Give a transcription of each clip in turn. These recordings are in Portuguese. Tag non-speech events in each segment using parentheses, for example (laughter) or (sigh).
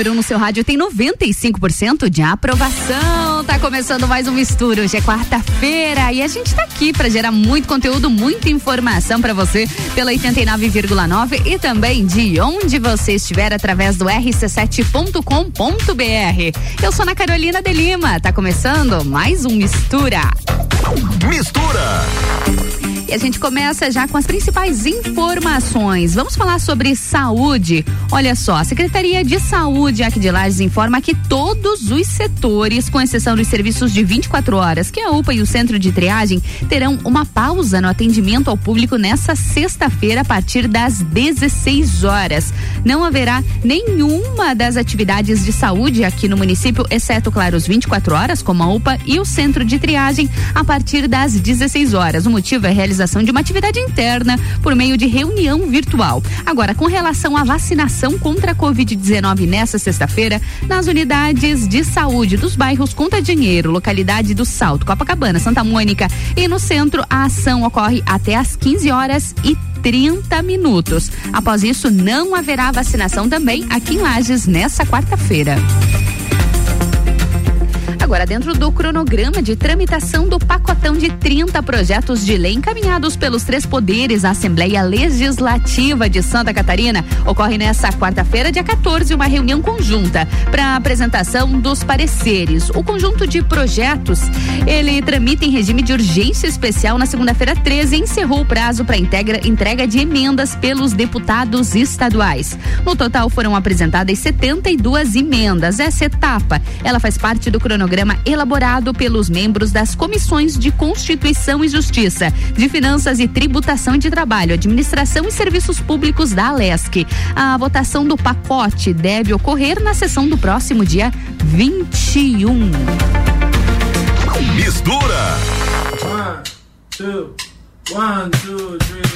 número 1 um no seu rádio tem 95% de aprovação. Tá começando mais um Mistura. Hoje é quarta-feira e a gente tá aqui para gerar muito conteúdo, muita informação para você pela 89,9 e também de onde você estiver através do rc7.com.br. Eu sou Ana Carolina de Lima. Tá começando mais um Mistura. Mistura. E a gente começa já com as principais informações. Vamos falar sobre saúde. Olha só, a Secretaria de Saúde aqui de Lages informa que todos os setores, com exceção dos serviços de 24 horas, que é a UPA e o Centro de Triagem, terão uma pausa no atendimento ao público nessa sexta-feira a partir das 16 horas. Não haverá nenhuma das atividades de saúde aqui no município, exceto, claro, os 24 horas, como a UPA e o Centro de Triagem, a partir das 16 horas. O motivo é realizar realização de uma atividade interna por meio de reunião virtual. Agora, com relação à vacinação contra a Covid-19 nesta sexta-feira, nas unidades de saúde dos bairros Conta Dinheiro, localidade do Salto, Copacabana, Santa Mônica e no centro, a ação ocorre até às 15 horas e 30 minutos. Após isso, não haverá vacinação também aqui em Lages nessa quarta-feira. Agora, dentro do cronograma de tramitação do pacotão de 30 projetos de lei encaminhados pelos três poderes à Assembleia Legislativa de Santa Catarina, ocorre nesta quarta-feira, dia 14, uma reunião conjunta para apresentação dos pareceres. O conjunto de projetos, ele tramita em regime de urgência especial na segunda-feira 13 e encerrou o prazo para entrega de emendas pelos deputados estaduais. No total foram apresentadas 72 emendas. Essa etapa, ela faz parte do cronograma programa elaborado pelos membros das comissões de Constituição e Justiça, de Finanças e Tributação de Trabalho, Administração e Serviços Públicos da Alesc. A votação do pacote deve ocorrer na sessão do próximo dia 21. Mistura. One, two, one, two, three.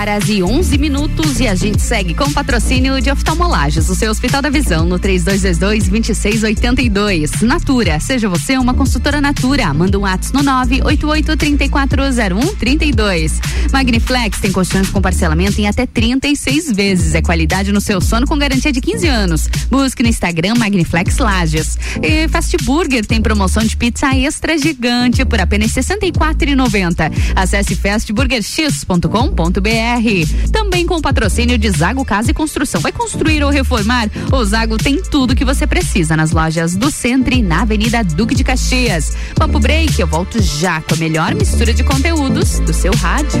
Horas e 11 minutos e a gente segue com patrocínio de oftalmolagens, o seu Hospital da Visão no 3222-2682. Natura, seja você uma consultora Natura, manda um ato no 988-340132. Magniflex tem colchões com parcelamento em até 36 vezes. É qualidade no seu sono com garantia de 15 anos. Busque no Instagram Magniflex Lages. E Fast Burger tem promoção de pizza extra gigante por apenas R$ 64,90. Acesse fastburgerx.com.br. Também com o patrocínio de Zago Casa e Construção. Vai construir ou reformar? O Zago tem tudo que você precisa nas lojas do Centro e na Avenida Duque de Caxias. Papo Break, eu volto já com a melhor mistura de conteúdos do seu rádio.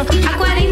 a 40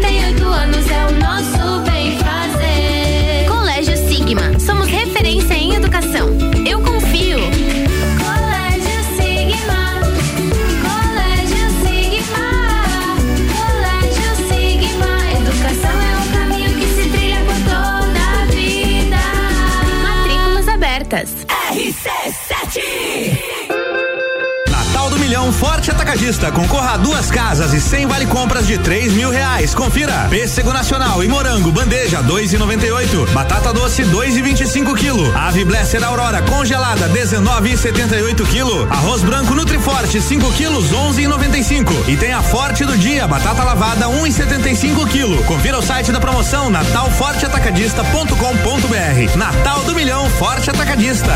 Milhão Forte Atacadista. Concorra a duas casas e 100 vale compras de 3 mil reais. Confira. Pêssego Nacional e Morango, bandeja, 2,98. Batata doce, 2,25 quilo. Ave Blesser Aurora, congelada, 19,78 quilo. Arroz branco Nutriforte, 5 quilos, 11,95. E tem a Forte do Dia, batata lavada, 1,75 quilo. Confira o site da promoção natalforteatacadista.com.br. Natal do Milhão Forte Atacadista.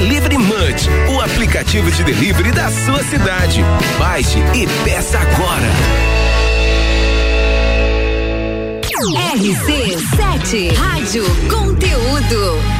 Delivery Munch, o aplicativo de delivery da sua cidade. Baixe e peça agora. RC7 Rádio Conteúdo.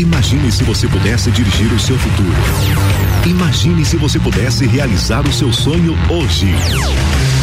Imagine se você pudesse dirigir o seu futuro. Imagine se você pudesse realizar o seu sonho hoje.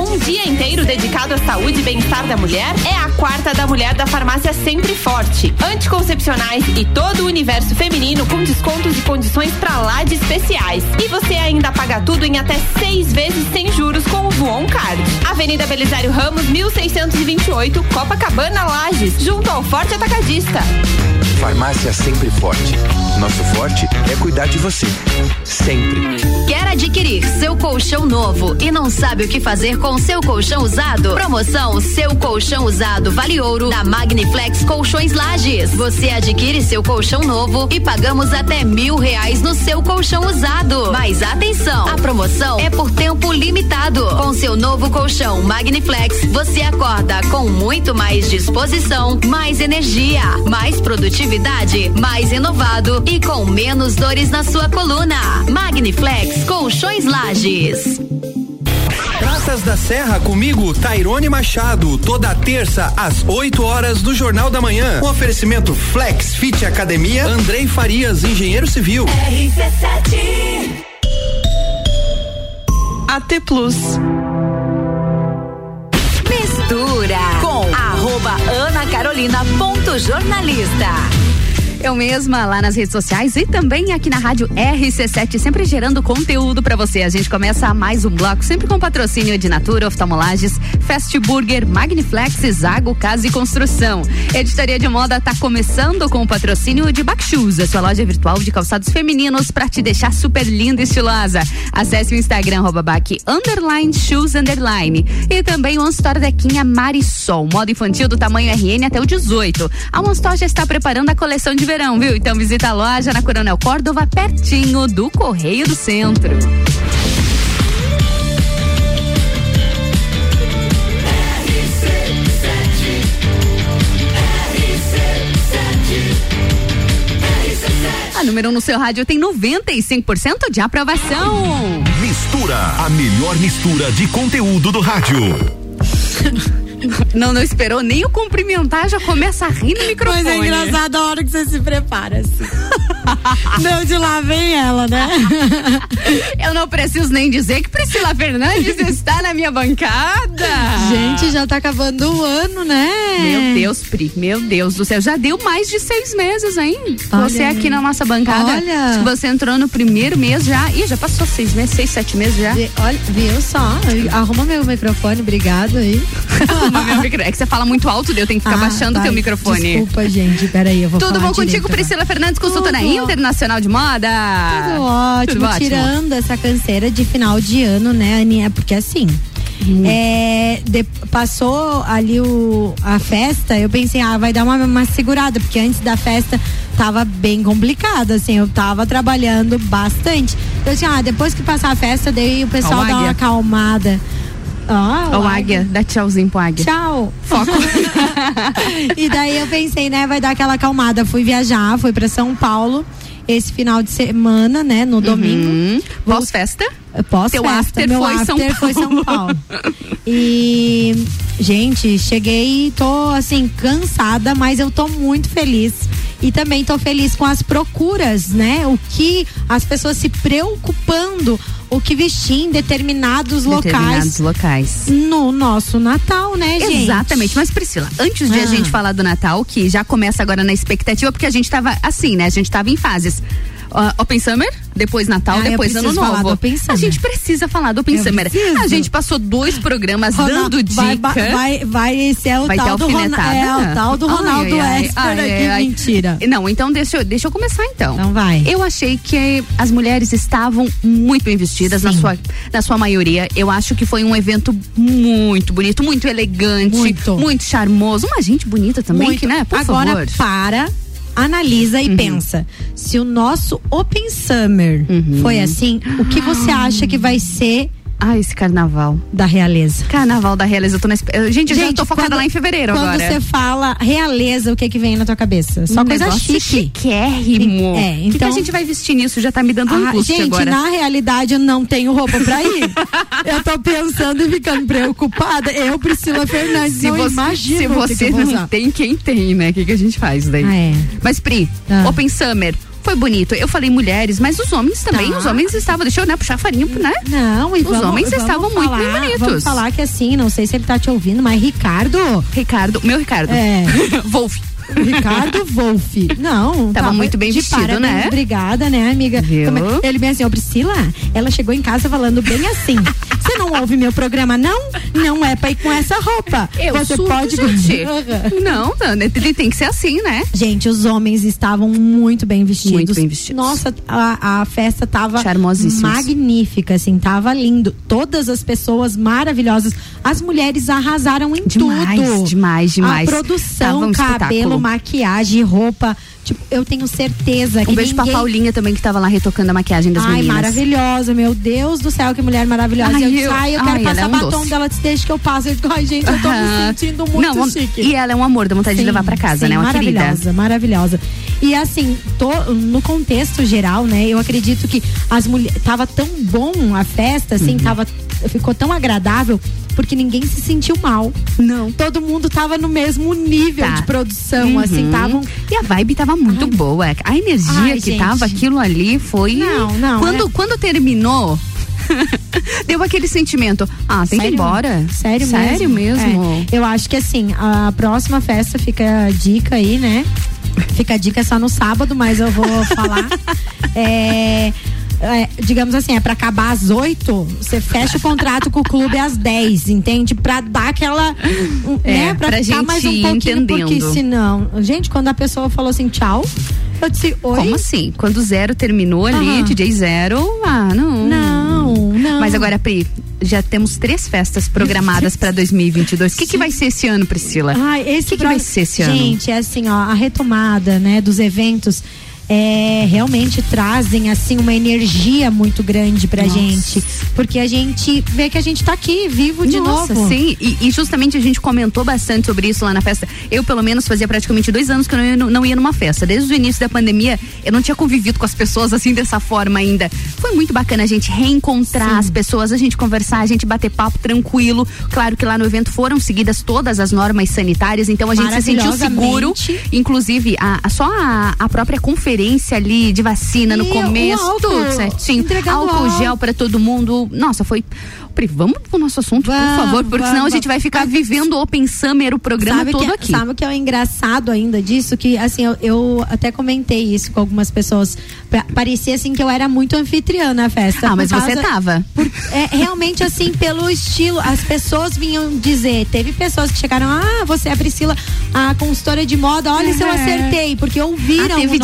Um dia inteiro dedicado à saúde e bem-estar da mulher é a quarta da mulher da farmácia Sempre Forte. Anticoncepcionais e todo o universo feminino com descontos e condições pra lá de especiais. E você ainda paga tudo em até seis vezes sem juros com o Voon Card. Avenida Belisário Ramos, 1628, Copacabana, Lages, junto ao Forte Atacadista. Farmácia Sempre Forte. Nosso forte é cuidar de você. Sempre. Quer adquirir seu colchão novo e não sabe o que fazer com seu colchão usado? Promoção Seu Colchão Usado Vale Ouro da Magniflex Colchões Lages. Você adquire seu colchão novo e pagamos até mil reais no seu colchão usado. Mas atenção, a promoção é por tempo limitado. Com seu novo colchão Magniflex, você acorda com muito mais disposição, mais energia, mais produtividade, mais inovado e com menos dores na sua coluna. Magniflex Colchões Lages. Praças da Serra comigo, Tairone Machado, toda terça às 8 horas do Jornal da Manhã. Um oferecimento Flex Fit Academia, Andrei Farias, engenheiro civil. RC7 AT Plus. Mistura com arroba Ana Carolina ponto jornalista. Eu mesma lá nas redes sociais e também aqui na rádio RC7, sempre gerando conteúdo para você. A gente começa mais um bloco, sempre com patrocínio de Natura, Oftalmolages, Fast Burger, Magniflex, Zago Casa e Construção. Editoria de Moda tá começando com o patrocínio de Backshoes, a sua loja virtual de calçados femininos para te deixar super linda e estilosa. Acesse o Instagram, back, underline, shoes, underline. E também o One Store Dequinha Marisol, moda infantil do tamanho RN até o 18. A One Store já está preparando a coleção de verão, viu? Então visita a loja na Coronel Córdova, pertinho do Correio do Centro. A número 1 um no seu rádio tem 95% de aprovação. Mistura, a melhor mistura de conteúdo do rádio. (laughs) (laughs) Não, não esperou nem o cumprimentar, já começa a rir no microfone. Mas é engraçado a hora que você se prepara, assim. (laughs) Não, de lá vem ela, né? (laughs) Eu não preciso nem dizer que Priscila Fernandes está na minha bancada. Gente, já tá acabando o ano, né? Meu Deus, Pri, meu Deus do céu. Já deu mais de seis meses, hein? Olha você aqui na nossa bancada. Olha. Você entrou no primeiro mês já. Ih, já passou seis meses, seis, sete meses já. Olha, viu só? Arruma meu microfone, obrigado aí. Meu É que você fala muito alto, eu tenho que ficar Ah, baixando o teu microfone. Desculpa, gente, peraí, eu vou Tudo bom contigo, direito agora. Priscila Fernandes, consultora Tudo. internacional de moda? Tudo ótimo, Tudo ótimo. tirando essa canseira de final de ano, né, Aninha? Porque assim. Hum. é, de- passou ali o, a festa, eu pensei, ah, vai dar uma, uma segurada, porque antes da festa tava bem complicado, assim, eu tava trabalhando bastante. Eu assim, ah, depois que passar a festa, daí o pessoal dá uma águia. acalmada. Ah, Ó, o águia, dá tchauzinho pro águia. Tchau. Foco. (laughs) e daí eu pensei, né, vai dar aquela acalmada. Fui viajar, fui pra São Paulo esse final de semana, né, no domingo. Uhum. Pós-festa? Pós Teu festa, after meu foi São after foi São Paulo. Paulo. (laughs) E gente, cheguei, tô assim cansada, mas eu tô muito feliz. E também tô feliz com as procuras, né? O que as pessoas se preocupando, o que vestir em determinados, Determinados locais locais. no nosso Natal, né, gente? Exatamente, mas Priscila, antes de a Ah. gente falar do Natal, que já começa agora na expectativa, porque a gente tava assim, né? A gente tava em fases. Ó, Open Summer, depois Natal, Ah, depois Ano Novo. A gente precisa falar do Open Eu Summer. preciso. A gente passou dois programas Ronaldo, dando dica. Vai, vai, vai, esse é o Vai tal do Ronaldo. É o tal do Ronaldo ai, ai, aqui, ai, ai. mentira. Não, então deixa, eu- deixa eu começar então. Então vai. Eu achei que as mulheres estavam muito bem vestidas na sua, na sua maioria. Eu acho que foi um evento muito bonito, muito elegante, Muito. charmoso. Uma gente bonita também, Muito. que, né? Por Agora favor. para, analisa Uhum. e pensa. Se o nosso Open Summer Uhum. foi assim, o que você acha que vai ser Ah, esse carnaval. da realeza? Carnaval da Realeza, eu tô na espe- eu- Gente, eu já Gente, tô focada quando- lá em fevereiro Quando agora. você fala realeza, o que que vem na tua cabeça? Só Um coisa chique. chiquérrimo. É, O que que, então- a gente vai vestir nisso? Já tá me dando Ah, angústia gente, agora. na realidade eu não tenho roupa pra ir. (laughs) eu tô pensando e ficando preocupada. Eu, Priscila Fernandes, Se não você, imagino se que você que vou não tem, quem tem, né? O que, que a gente faz daí? Ah, é. Mas, Pri, Ah. Open Summer foi bonito. Eu falei mulheres, mas os homens também. Tá. Os homens estavam, deixa eu né, puxar farinha, né? Não, e Os vamos, homens vamos estavam muito falar, bem bonitos. Vamos falar que assim, não sei se ele tá te ouvindo, mas Ricardo. Ricardo, meu Ricardo. É. (laughs) Wolf. Ricardo Wolf. Não, Tava muito bem vestido, parabéns, né? Obrigada, né, amiga? Viu? É- Ele bem assim, ô Priscila, ela chegou em casa falando bem assim. Você não ouve meu programa, não? Não é pra ir com essa roupa. Eu Você surto, pode. gente. Não, ele tem que ser assim, né? Gente, os homens estavam muito bem vestidos. Muito bem vestidos. Nossa, a, a festa tava magnífica, assim, tava lindo. Todas as pessoas maravilhosas. As mulheres arrasaram em Demais, tudo. demais, demais. A produção, Tava um cabelo, espetáculo. maquiagem, roupa. Tipo, eu tenho certeza que Um beijo ninguém... pra Paulinha também, que tava lá retocando a maquiagem das Ai, meninas. maravilhosa, meu Deus do céu, que mulher maravilhosa. Ai, eu eu- ai, eu quero ai, ela passar é um batom doce. dela, deixa que eu passo. Eu digo, ai, gente, eu tô me sentindo muito Não, chique. E ela é um amor, dá vontade de Sim, levar pra casa, sim, né? Uma maravilhosa, querida. maravilhosa. E assim, tô- no contexto geral, né? Eu acredito que as mulheres. Tava tão bom a festa, assim, tava, ficou tão agradável. Porque ninguém se sentiu mal. Não. Todo mundo tava no mesmo nível Tá. de produção, Uhum. assim, estavam. E a vibe tava muito boa. A energia Ai, que gente. tava aquilo ali foi. Não, não, Quando, é- quando terminou. (laughs) Deu aquele sentimento. Ah, tem que ir Sério? embora. Sério, Sério mesmo. É, eu acho que assim, a próxima festa fica a dica aí, né? Fica a dica só no sábado, mas eu vou falar. (laughs) É, é, digamos assim, é pra acabar às 8, você fecha o contrato com o clube às 10, entende? Pra dar aquela. É, né? Pra, pra ficar gente mais um pouquinho, porque entendendo. senão. Gente, quando a pessoa falou assim, tchau, eu disse, oi. Como assim? Quando o zero terminou ali, Aham. DJ Zero, ah, não. Não, não. Mas agora, Pri, já temos três festas programadas pra 2022. O que, que vai ser esse ano, Priscila? Esse o que, que vai ser esse ano? Gente, é assim, ó, a retomada, né, dos eventos é, realmente trazem assim uma energia muito grande pra Nossa. gente, porque a gente vê que a gente tá aqui vivo de Nossa, novo. sim. E, e justamente a gente comentou bastante sobre isso lá na festa. Eu, pelo menos, fazia praticamente dois anos que eu não ia, não ia numa festa. Desde o início da pandemia, eu não tinha convivido com as pessoas assim dessa forma ainda. Foi muito bacana a gente reencontrar as pessoas, a gente conversar, a gente bater papo tranquilo. Claro que lá no evento foram seguidas todas as normas sanitárias, então a gente se sentiu seguro. Inclusive, a, a- só a, a própria conferência ali de vacina no E o começo, álcool, tudo certinho. entregando Álcool álcool. gel pra todo mundo. Nossa, foi. Vamos pro nosso assunto, por Vamos, favor, porque senão a vamos. gente vai ficar vivendo Open Summer, o programa sabe todo que, aqui. Sabe o que é o engraçado ainda disso? Que assim, eu, eu até comentei isso com algumas pessoas. Pa- Parecia assim que eu era muito anfitriã na festa. Ah, por mas você causa- tava. por- é, realmente assim, pelo estilo, as pessoas vinham dizer, teve pessoas que chegaram, ah, você é a Priscila, a consultora de moda, olha se eu acertei, porque ouviram Ah, teve o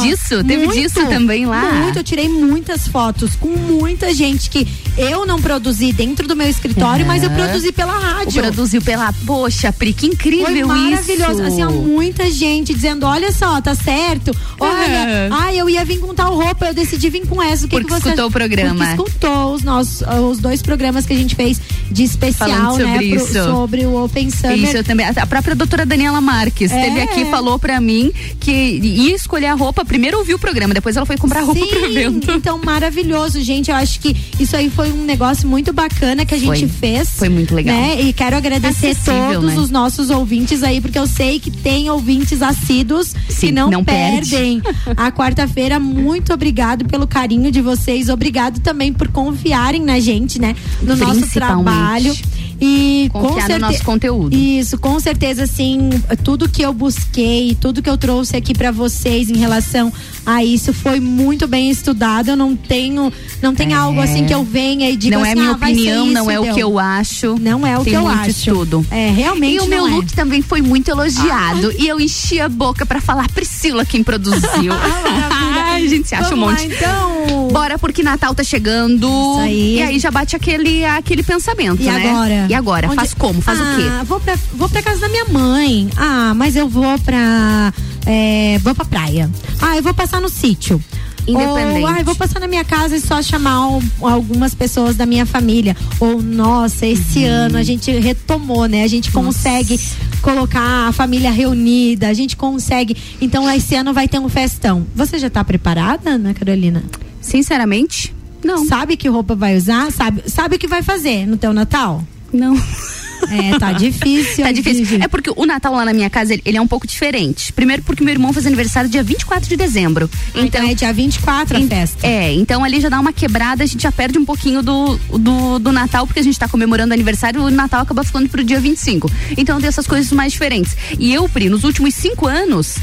Teve disso também lá? Muito, eu tirei muitas fotos com muita gente que eu não produzi dentro do meu escritório, mas eu produzi pela rádio. Produziu pela. Poxa, Pri, que incrível Foi maravilhoso. isso. Assim, ó, muita gente dizendo: olha só, tá certo. Olha, Aham. ai, eu ia vir com tal roupa, eu decidi vir com essa. O que Porque que você escutou o programa. Porque escutou os nossos, os dois programas que a gente fez de especial, Falando né? sobre pro- isso. sobre o Open Summer. Isso, eu também. A própria doutora Daniela Marques É. esteve aqui e falou pra mim que ia escolher a roupa. Primeiro ouviu o programa, depois ela foi comprar roupa pro Sim, evento. Então, maravilhoso, gente. Eu acho que isso aí foi um negócio muito bacana que a gente Foi. fez. Foi muito legal. Né? E quero agradecer Acessível, todos né? os nossos ouvintes aí, porque eu sei que tem ouvintes assíduos Sim, que não, não perde. perdem a quarta-feira. Muito obrigado pelo carinho de vocês. Obrigado também por confiarem na gente, né? No nosso trabalho. E com Confiar no certe- nosso conteúdo. Isso, com certeza, assim, tudo que eu busquei, tudo que eu trouxe aqui pra vocês em relação a isso foi muito bem estudado. Eu não tenho, não tem É. algo assim que eu venha e diga não assim, é minha ah, opinião, não isso, é o que eu acho. Não é o Tem que eu acho. estudo. É, realmente E o meu não é. look também foi muito elogiado. E eu enchi a boca pra falar Priscila quem produziu. (laughs) a gente se acha um Vamos lá, monte. então. Bora, porque Natal tá chegando. Isso aí. E aí já bate aquele, aquele pensamento, E né? agora? E agora? Onde- Faz como? Faz ah, o quê? Vou pra, vou pra casa da minha mãe. Ah, mas eu vou pra. É, vou pra praia. Ah, eu vou passar no sítio. Independente. Ou, ah, eu vou passar na minha casa e só chamar um- algumas pessoas da minha família. Ou, nossa, esse Uhum. ano a gente retomou, né? A gente consegue colocar a família reunida, a gente consegue. Então, esse ano vai ter um festão. Você já tá preparada, Ana Carolina? Sinceramente, não. Sabe que roupa vai usar? Sabe, sabe o que vai fazer no teu Natal? Não. (laughs) É, tá (laughs) difícil. Tá difícil. É porque o Natal lá na minha casa, ele, ele é um pouco diferente. Primeiro porque meu irmão faz aniversário dia 24 de dezembro. Ah, então é dia 24 a Em- festa. É, então ali já dá uma quebrada, a gente já perde um pouquinho do, do, do Natal, porque a gente tá comemorando o aniversário, o Natal acaba ficando pro dia 25. Então tem essas coisas mais diferentes. E eu, Pri, nos últimos cinco anos,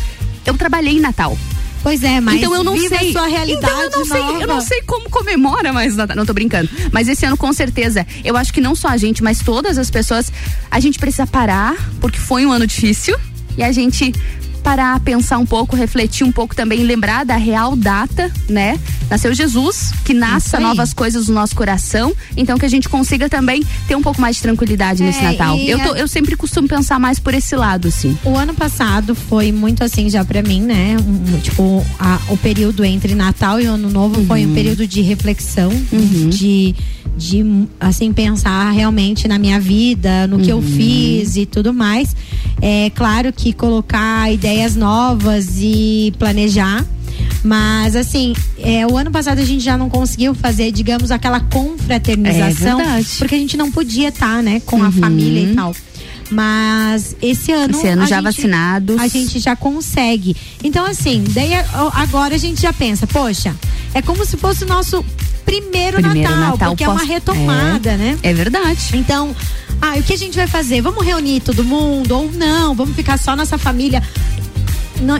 eu trabalhei em Natal. Pois é, mas então eu não sei. a sua realidade então eu não sei, eu não sei como comemora mais Natal. Não tô brincando. Mas esse ano com certeza, eu acho que não só a gente, mas todas as pessoas, a gente precisa parar, porque foi um ano difícil e a gente parar, pensar um pouco, refletir um pouco também, lembrar da real data, né? Nasceu Jesus, que nasça novas coisas no nosso coração, então que a gente consiga também ter um pouco mais de tranquilidade nesse É, Natal. e Eu, tô- eu sempre costumo pensar mais por esse lado, assim. O ano passado foi muito assim já pra mim, né? Um, tipo, a- o período entre Natal e Ano Novo foi Uhum. um período de reflexão, de de assim pensar realmente na minha vida, no que eu fiz e tudo mais. É claro que colocar ideias novas e planejar. Mas assim, é, o ano passado a gente já não conseguiu fazer, digamos, aquela confraternização. É porque a gente não podia estar, né, com a família e tal. Mas esse ano. Esse ano já gente- vacinados. A gente já consegue. Então, assim, daí agora a gente já pensa, poxa, é como se fosse o nosso primeiro, Primeiro Natal, Natal porque é uma retomada, é. né? É verdade. Então, ah, o que a gente vai fazer? Vamos reunir todo mundo ou não? Vamos ficar só nossa família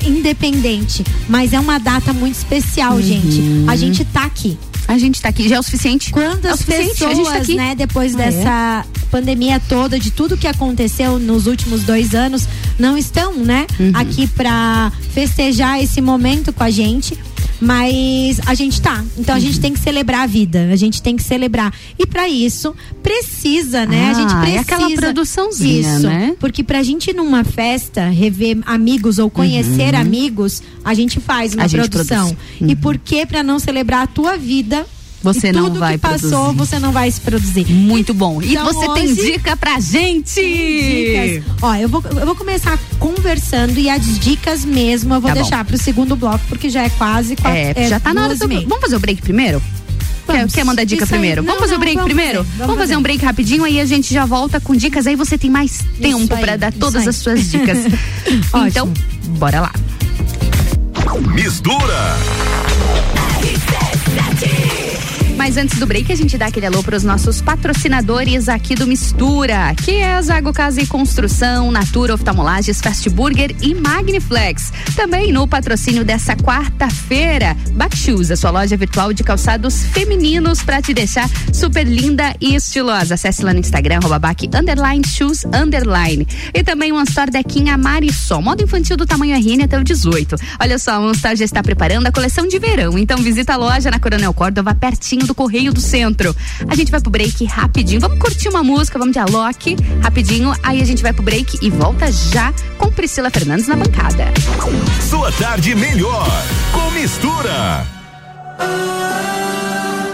independente. Mas é uma data muito especial, Uhum. gente. A gente tá aqui. A gente tá aqui, já é o suficiente. é o Quantas suficiente, pessoas, a gente tá aqui. né, depois Ah, dessa pandemia toda, de tudo que aconteceu nos últimos dois anos, não estão, né, Uhum. aqui pra festejar esse momento com a gente. Mas a gente tá. Então a Uhum. gente tem que celebrar a vida. A gente tem que celebrar. E pra isso, precisa, né? a gente Ah, é precisa. aquela produçãozinha, Isso. né? Porque pra gente ir numa festa, rever amigos ou conhecer Uhum. amigos, a gente faz uma A produção. produz. E por que pra não celebrar a tua vida? Você e não tudo vai que passou, produzir. você não vai se produzir. Muito bom. E Então, você tem hoje- dica pra gente? Dicas. Ó, eu vou, eu vou começar conversando e as dicas mesmo eu vou Tá bom. deixar pro segundo bloco, porque já é quase quatro, É, já tá na hora do. Vamos fazer o break primeiro? Quer, Vamos. quer mandar dica Isso primeiro? Não, vamos fazer não, o break vamos primeiro? fazer, Vamos, vamos fazer um fazer. break rapidinho, aí a gente já volta com dicas, aí você tem mais tempo pra dar todas aí. as suas dicas. (laughs) então, bora lá. Mistura. Mas antes do break, a gente dá aquele alô para os nossos patrocinadores aqui do Mistura, que é a Zago Casa e Construção, Natura Oftalmolages, Fast Burger e Magniflex. Também no patrocínio dessa quarta-feira, Backshoes, a sua loja virtual de calçados femininos para te deixar super linda e estilosa. Acesse lá no Instagram, arroba bac, underline, shoes, underline. E também o One Store Dequinha Marisol, moda infantil do tamanho RN até o 18. Olha só, o One Store já está preparando a coleção de verão, então visita a loja na Coronel Córdova, pertinho do Correio do Centro. A gente vai pro break rapidinho, vamos curtir uma música, vamos de Alok, rapidinho, aí a gente vai pro break e volta já com Priscila Fernandes na bancada. Sua tarde melhor com mistura. Cadê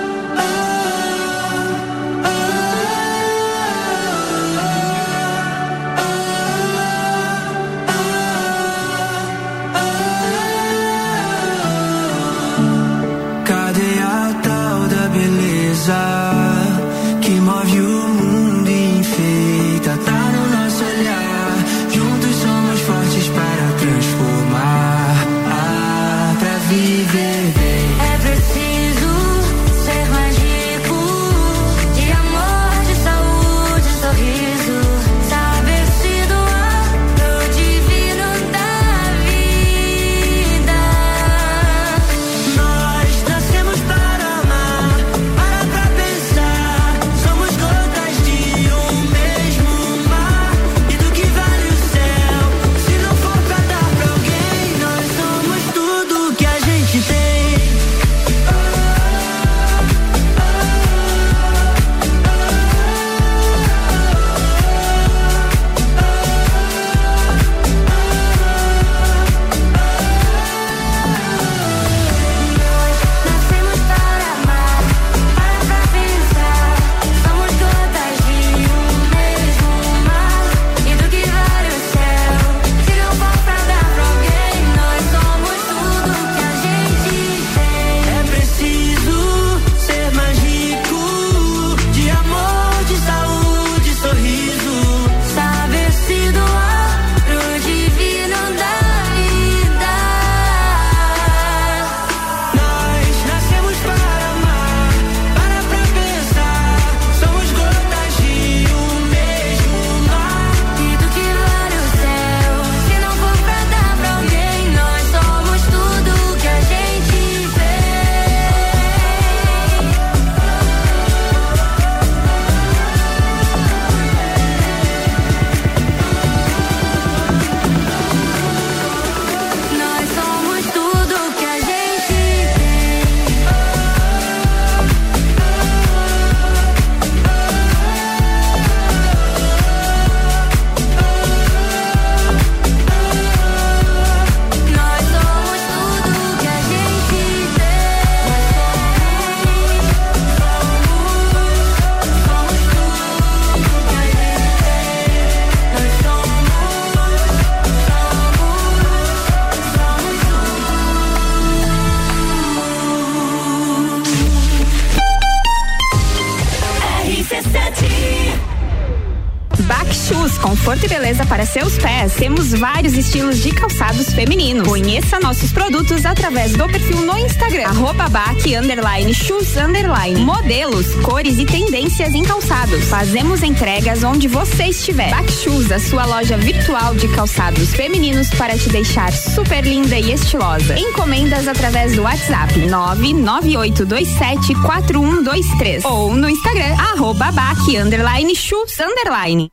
pés. Temos vários estilos de calçados femininos. Conheça nossos produtos através do perfil no Instagram, arroba Back underline shoes underline. Modelos, cores e tendências em calçados. Fazemos entregas onde você estiver. Back Shoes, a sua loja virtual de calçados femininos para te deixar super linda e estilosa. Encomendas através do WhatsApp 998274123 ou no Instagram, arroba Back underline shoes underline.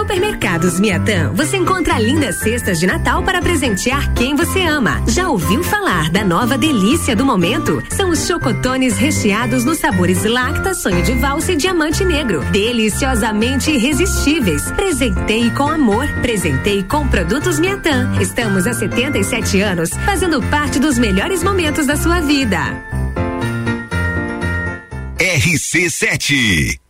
Supermercados Miatã, você encontra lindas cestas de Natal para presentear quem você ama. Já ouviu falar da nova delícia do momento? São os chocotones recheados nos sabores Lacta, Sonho de Valsa e Diamante Negro. Deliciosamente irresistíveis. Presentei com amor. Presentei com produtos Miatã. Estamos há 77 anos fazendo parte dos melhores momentos da sua vida. RC7.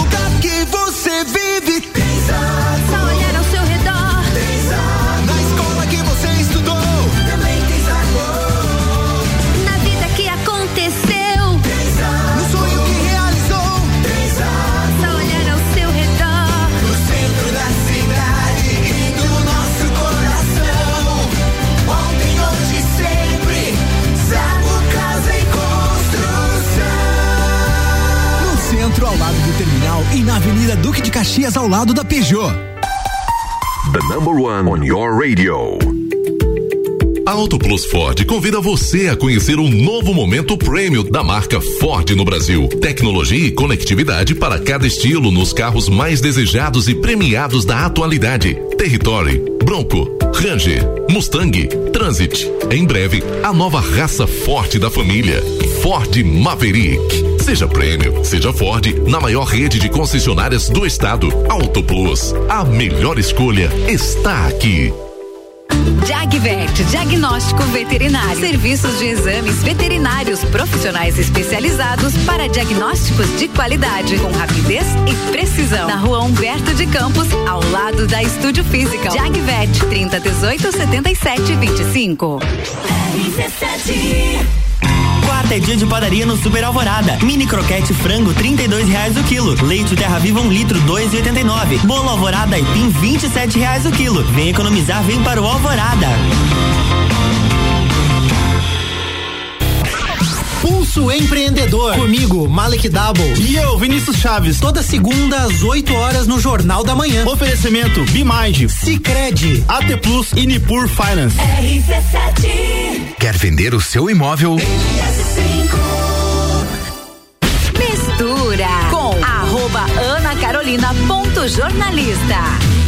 Vive e na Avenida Duque de Caxias, ao lado da Peugeot. The number one on your radio. A Auto Plus Ford convida você a conhecer um novo momento prêmio da marca Ford no Brasil. Tecnologia e conectividade para cada estilo nos carros mais desejados e premiados da atualidade. Territory, Bronco, Ranger, Mustang, Transit. Em breve, a nova raça forte da família. Ford Maverick. Seja prêmio, seja Ford, na maior rede de concessionárias do estado. Auto Plus. A melhor escolha está aqui. Jagvet, diagnóstico veterinário. Serviços de exames veterinários profissionais especializados para diagnósticos de qualidade, com rapidez e precisão. Na rua Humberto de Campos, ao lado da Estúdio Física. Jagvet, 30 18 77 25. Quarta é dia de padaria no Super Alvorada. Mini croquete frango, trinta e reais o quilo. Leite Terra Viva um litro, dois e oitenta e nove. Bolo Alvorada e vinte e sete reais o quilo. Vem economizar, vem para o Alvorada. Pulso Empreendedor. Comigo, Malek Double. E eu, Vinícius Chaves. Toda segunda às 8 horas no Jornal da Manhã. Oferecimento Bimind, Cicred, AT Plus e Nipur Finance. RC7 Quer vender o seu imóvel? Mistura com arroba Ana Carolina ponto jornalista.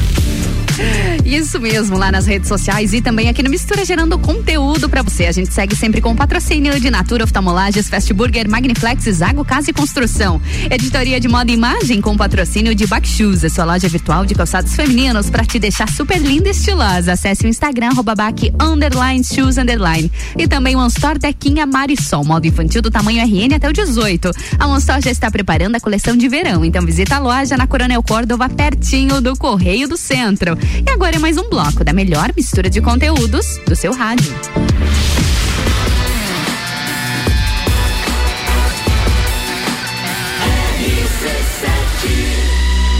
Isso mesmo, lá nas redes sociais e também aqui no Mistura gerando conteúdo pra você. A gente segue sempre com patrocínio de Natura Oftalmolages, Fast Burger, Magniflex, Zago Casa e Construção. Editoria de moda e imagem com patrocínio de Backshoes, a sua loja virtual de calçados femininos pra te deixar super linda e estilosa. Acesse o Instagram, arroba bac, underline, shoes, underline. E também o Onstore Dequinha Marisol, moda infantil do tamanho RN até o 18. A Onstore já está preparando a coleção de verão, então visita a loja na Coronel Córdova, pertinho do Correio do Centro. E agora é mais um bloco da melhor mistura de conteúdos do seu rádio.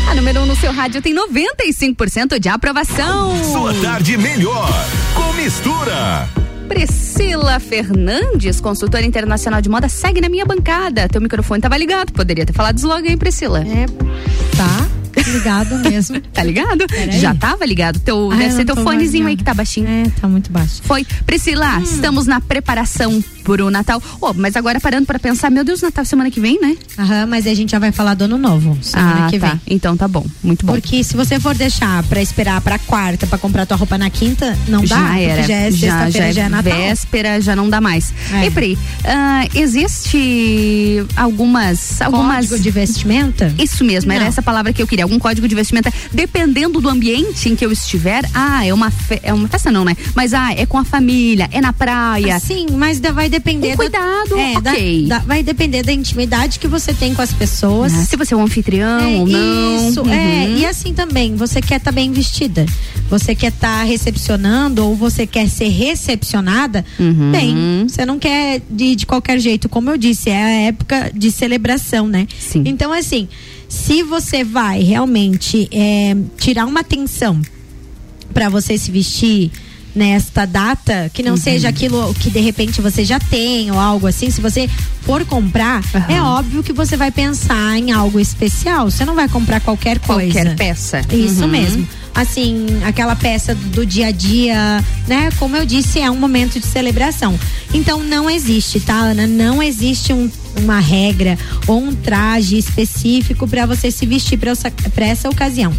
A número 1 um no seu rádio tem 95% de aprovação. Sua tarde melhor com mistura. Priscila Fernandes, consultora internacional de moda, segue na minha bancada. Teu microfone tava ligado, poderia ter falado logo aí, Priscila. É, tá ligado mesmo. (laughs) tá ligado? Peraí. Já tava ligado. Teu, Ah, deve ser teu fonezinho aí que tá baixinho. É, tá muito baixo. Foi. Priscila, estamos na preparação pro Natal. Oh, mas agora parando pra pensar, meu Deus, Natal semana que vem, né? Aham, mas a gente já vai falar do ano novo, semana ah, que tá. vem. Então tá bom, muito bom. Porque se você for deixar pra esperar pra quarta pra comprar tua roupa na quinta, não dá. já porque era. Já é sexta-feira, já, é Natal. véspera, já não dá mais. É. E Pri, ah, existe algumas, algumas. Código de vestimenta? Isso mesmo, era Não. essa palavra que eu queria. Algum código de vestimenta, dependendo do ambiente em que eu estiver. Ah, é uma, fe- é uma festa, não, né? Mas ah, é com a família, é na praia. Sim, mas vai depender. Com cuidado, da, é, da- ok. da- vai depender da intimidade que você tem com as pessoas. Ah, se você é um anfitrião É, ou não. Isso, Uhum. é. E assim também, você quer estar bem vestida. Você quer estar recepcionando ou você quer ser recepcionada Uhum. bem. Você não quer de, de qualquer jeito. Como eu disse, é a época de celebração, né? Sim. Então, assim, se você vai realmente é, tirar uma atenção para você se vestir nesta data, que não Uhum. seja aquilo que de repente você já tem ou algo assim, se você for comprar, é óbvio que você vai pensar em algo especial. Você não vai comprar qualquer coisa. Qualquer peça. Isso Uhum. mesmo. Assim, aquela peça do dia a dia, né? Como eu disse, é um momento de celebração. Então não existe, tá, Ana? Não existe um- uma regra ou um traje específico para você se vestir para essa, essa ocasião.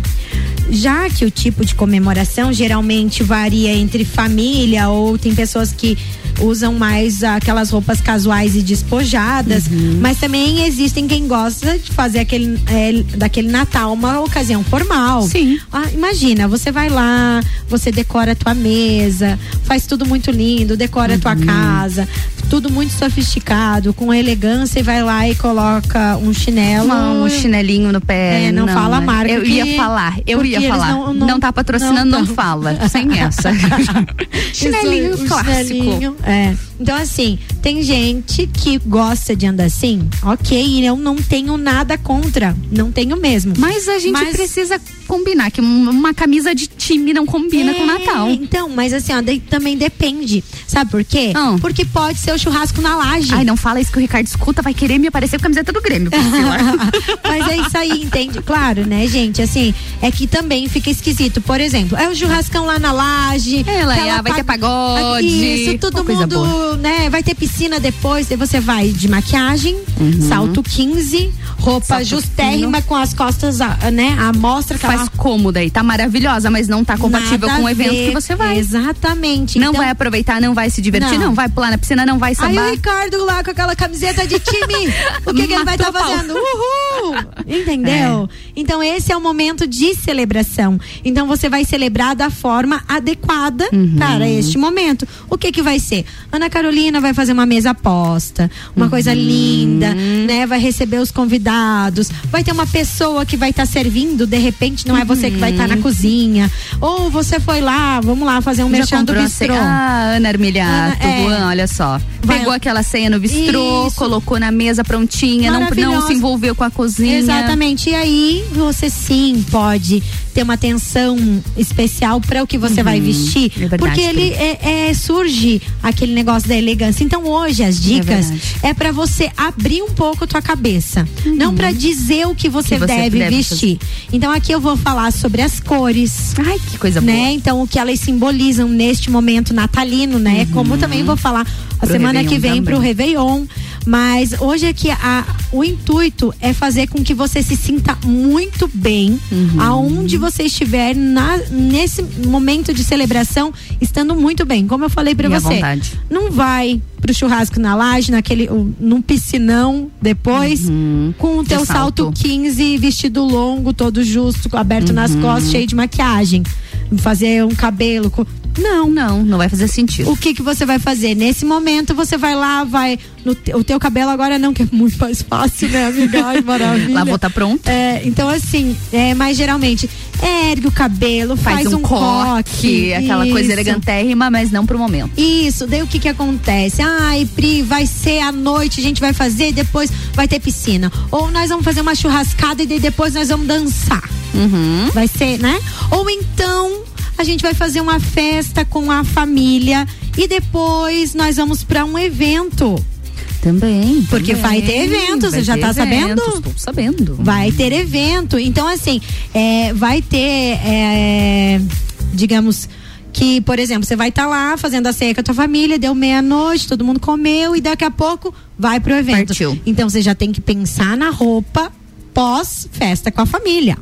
Já que o tipo de comemoração geralmente varia entre família ou tem pessoas que usam mais aquelas roupas casuais e despojadas, Uhum. mas também existem quem gosta de fazer aquele é, daquele Natal uma ocasião formal. Sim. Ah, imagina, você vai lá, você decora a tua mesa, faz tudo muito lindo, decora a tua Uhum. casa, tudo muito sofisticado, com elegância e vai lá e coloca um chinelo. Uma- um chinelinho no pé. É, não fala a né? marca Eu que- ia falar, eu ia falar. não- Não, não- tá patrocinando, não, não fala. (laughs) Sem essa. (laughs) chinelinho um clássico. chinelinho, é. Então, assim, tem gente que gosta de andar assim, ok, e eu não tenho nada contra. Não tenho mesmo. Mas a gente Mas- precisa combinar que um- uma camisa de time não combina É, com Natal. Então, mas assim, ó, daí também depende. Sabe por quê? Ah. Porque pode ser o churrasco na laje. Ai, não fala isso que o Ricardo escuta, vai querer me aparecer com a camiseta do Grêmio. (laughs) Mas é isso aí, entende? Claro, né, gente? Assim, é que também fica esquisito. Por exemplo, é o churrascão lá na laje. Ela, aquela ah, vai ter pa- pagode, Isso, todo mundo, boa. Né? Vai ter piscina depois. Aí você vai de maquiagem, Uhum. salto 15, roupa Salto justérrima com as costas, ah, né? A mostra aquela Faz cômoda aí, tá maravilhosa, mas não tá compatível Nada com o evento ver. que você vai. Exatamente. Não Então- vai aproveitar, não vai se divertir, Não. não, vai pular na piscina, não vai Aí sambar. o Ricardo lá com aquela camiseta de time, (laughs) o que, que ele vai estar pau. fazendo? Uhul! Entendeu? Então esse é o momento de celebração. Então você vai celebrar da forma adequada Uhum. para este momento. O que que vai ser? Ana Carolina vai fazer uma mesa posta, uma coisa Uhum. linda, né? Vai receber os convidados, vai ter uma pessoa que vai estar servindo, de repente não é você que vai estar na cozinha. Ou você foi lá, vamos lá fazer um Uhum. Merchan do bistrô. Ah, Ana Armilhato, Ana, é. Olha só. Vai- Pegou aquela ceia no bistrô, Isso. colocou na mesa prontinha, não, não se envolveu com a cozinha. Exatamente. E aí você sim pode ter uma atenção especial para o que você vai vestir. é verdade, porque ele é, é- surge aquele negócio da elegância. Então hoje as dicas verdade. é, pra você abrir um pouco a tua cabeça, não pra dizer o que você, Uhum. Que você deve, deve vestir. Então aqui eu vou falar sobre as cores. Ai, que coisa né? boa. Então o que elas simbolizam neste momento natalino, né? Como também vou falar a Pro semana que Réveillon vem pro também. Réveillon. Mas hoje aqui a, o intuito é fazer com que você se sinta muito bem Uhum. aonde você estiver na, nesse momento de celebração, estando muito bem. Como eu falei pra à você, vontade. não vai pro churrasco na laje, naquele, um, num piscinão depois, com o teu De salto. salto. 15, vestido longo, todo justo, aberto nas Uhum. costas, cheio de maquiagem. Fazer um cabelo. Não. Não, não vai fazer sentido. O que que você vai fazer? Nesse momento, você vai lá, vai. No, te- o teu cabelo agora não, que é muito mais fácil, né, amiga? Ai, (laughs) maravilha. Lá vou tá pronto. É, então, assim, é, mas geralmente, ergue o cabelo, faz, Faz, um, coque, coque, aquela coisa elegantérrima, mas não pro momento. Isso, daí o que que acontece? Ai, Pri, vai ser à noite, a gente vai fazer, depois vai ter piscina. Ou nós vamos fazer uma churrascada e daí depois nós vamos dançar. Uhum. Vai ser, né? Ou então a gente vai fazer uma festa com a família e depois nós vamos para um evento. Também. Porque vai ter eventos, vai você já tá sabendo? eventos, Tô sabendo. Vai ter evento. Então, assim, é, vai ter, é, digamos, que, por exemplo, você vai estar lá fazendo a ceia com a tua família, deu meia-noite, todo mundo comeu e daqui a pouco vai pro evento. Partiu. Então você já tem que pensar na roupa pós festa com a família.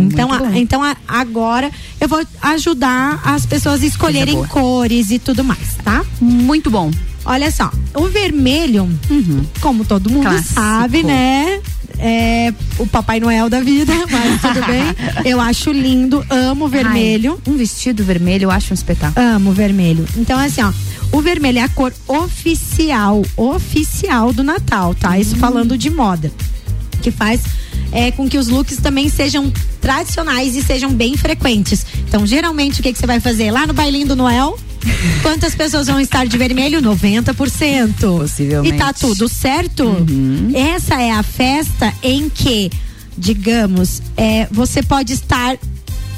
então, a- então a- agora eu vou ajudar as pessoas a escolherem cores e tudo mais, tá? Muito bom. Olha só, o vermelho, como todo mundo Clássico. sabe, né? É o Papai Noel da vida, (laughs) mas tudo bem. Eu acho lindo, amo o vermelho. Ai, um vestido vermelho eu acho um espetáculo. Amo o vermelho. Então, assim, ó, o vermelho é a cor oficial, oficial do Natal, tá? Isso falando de moda. Que faz é, com que os looks também sejam tradicionais e sejam bem frequentes. Então, geralmente, o que, que você vai fazer? Lá no bailinho do Noel, (laughs) quantas pessoas vão estar de vermelho? 90%. Possivelmente. E tá tudo certo? Essa é a festa em que, digamos, é, você pode estar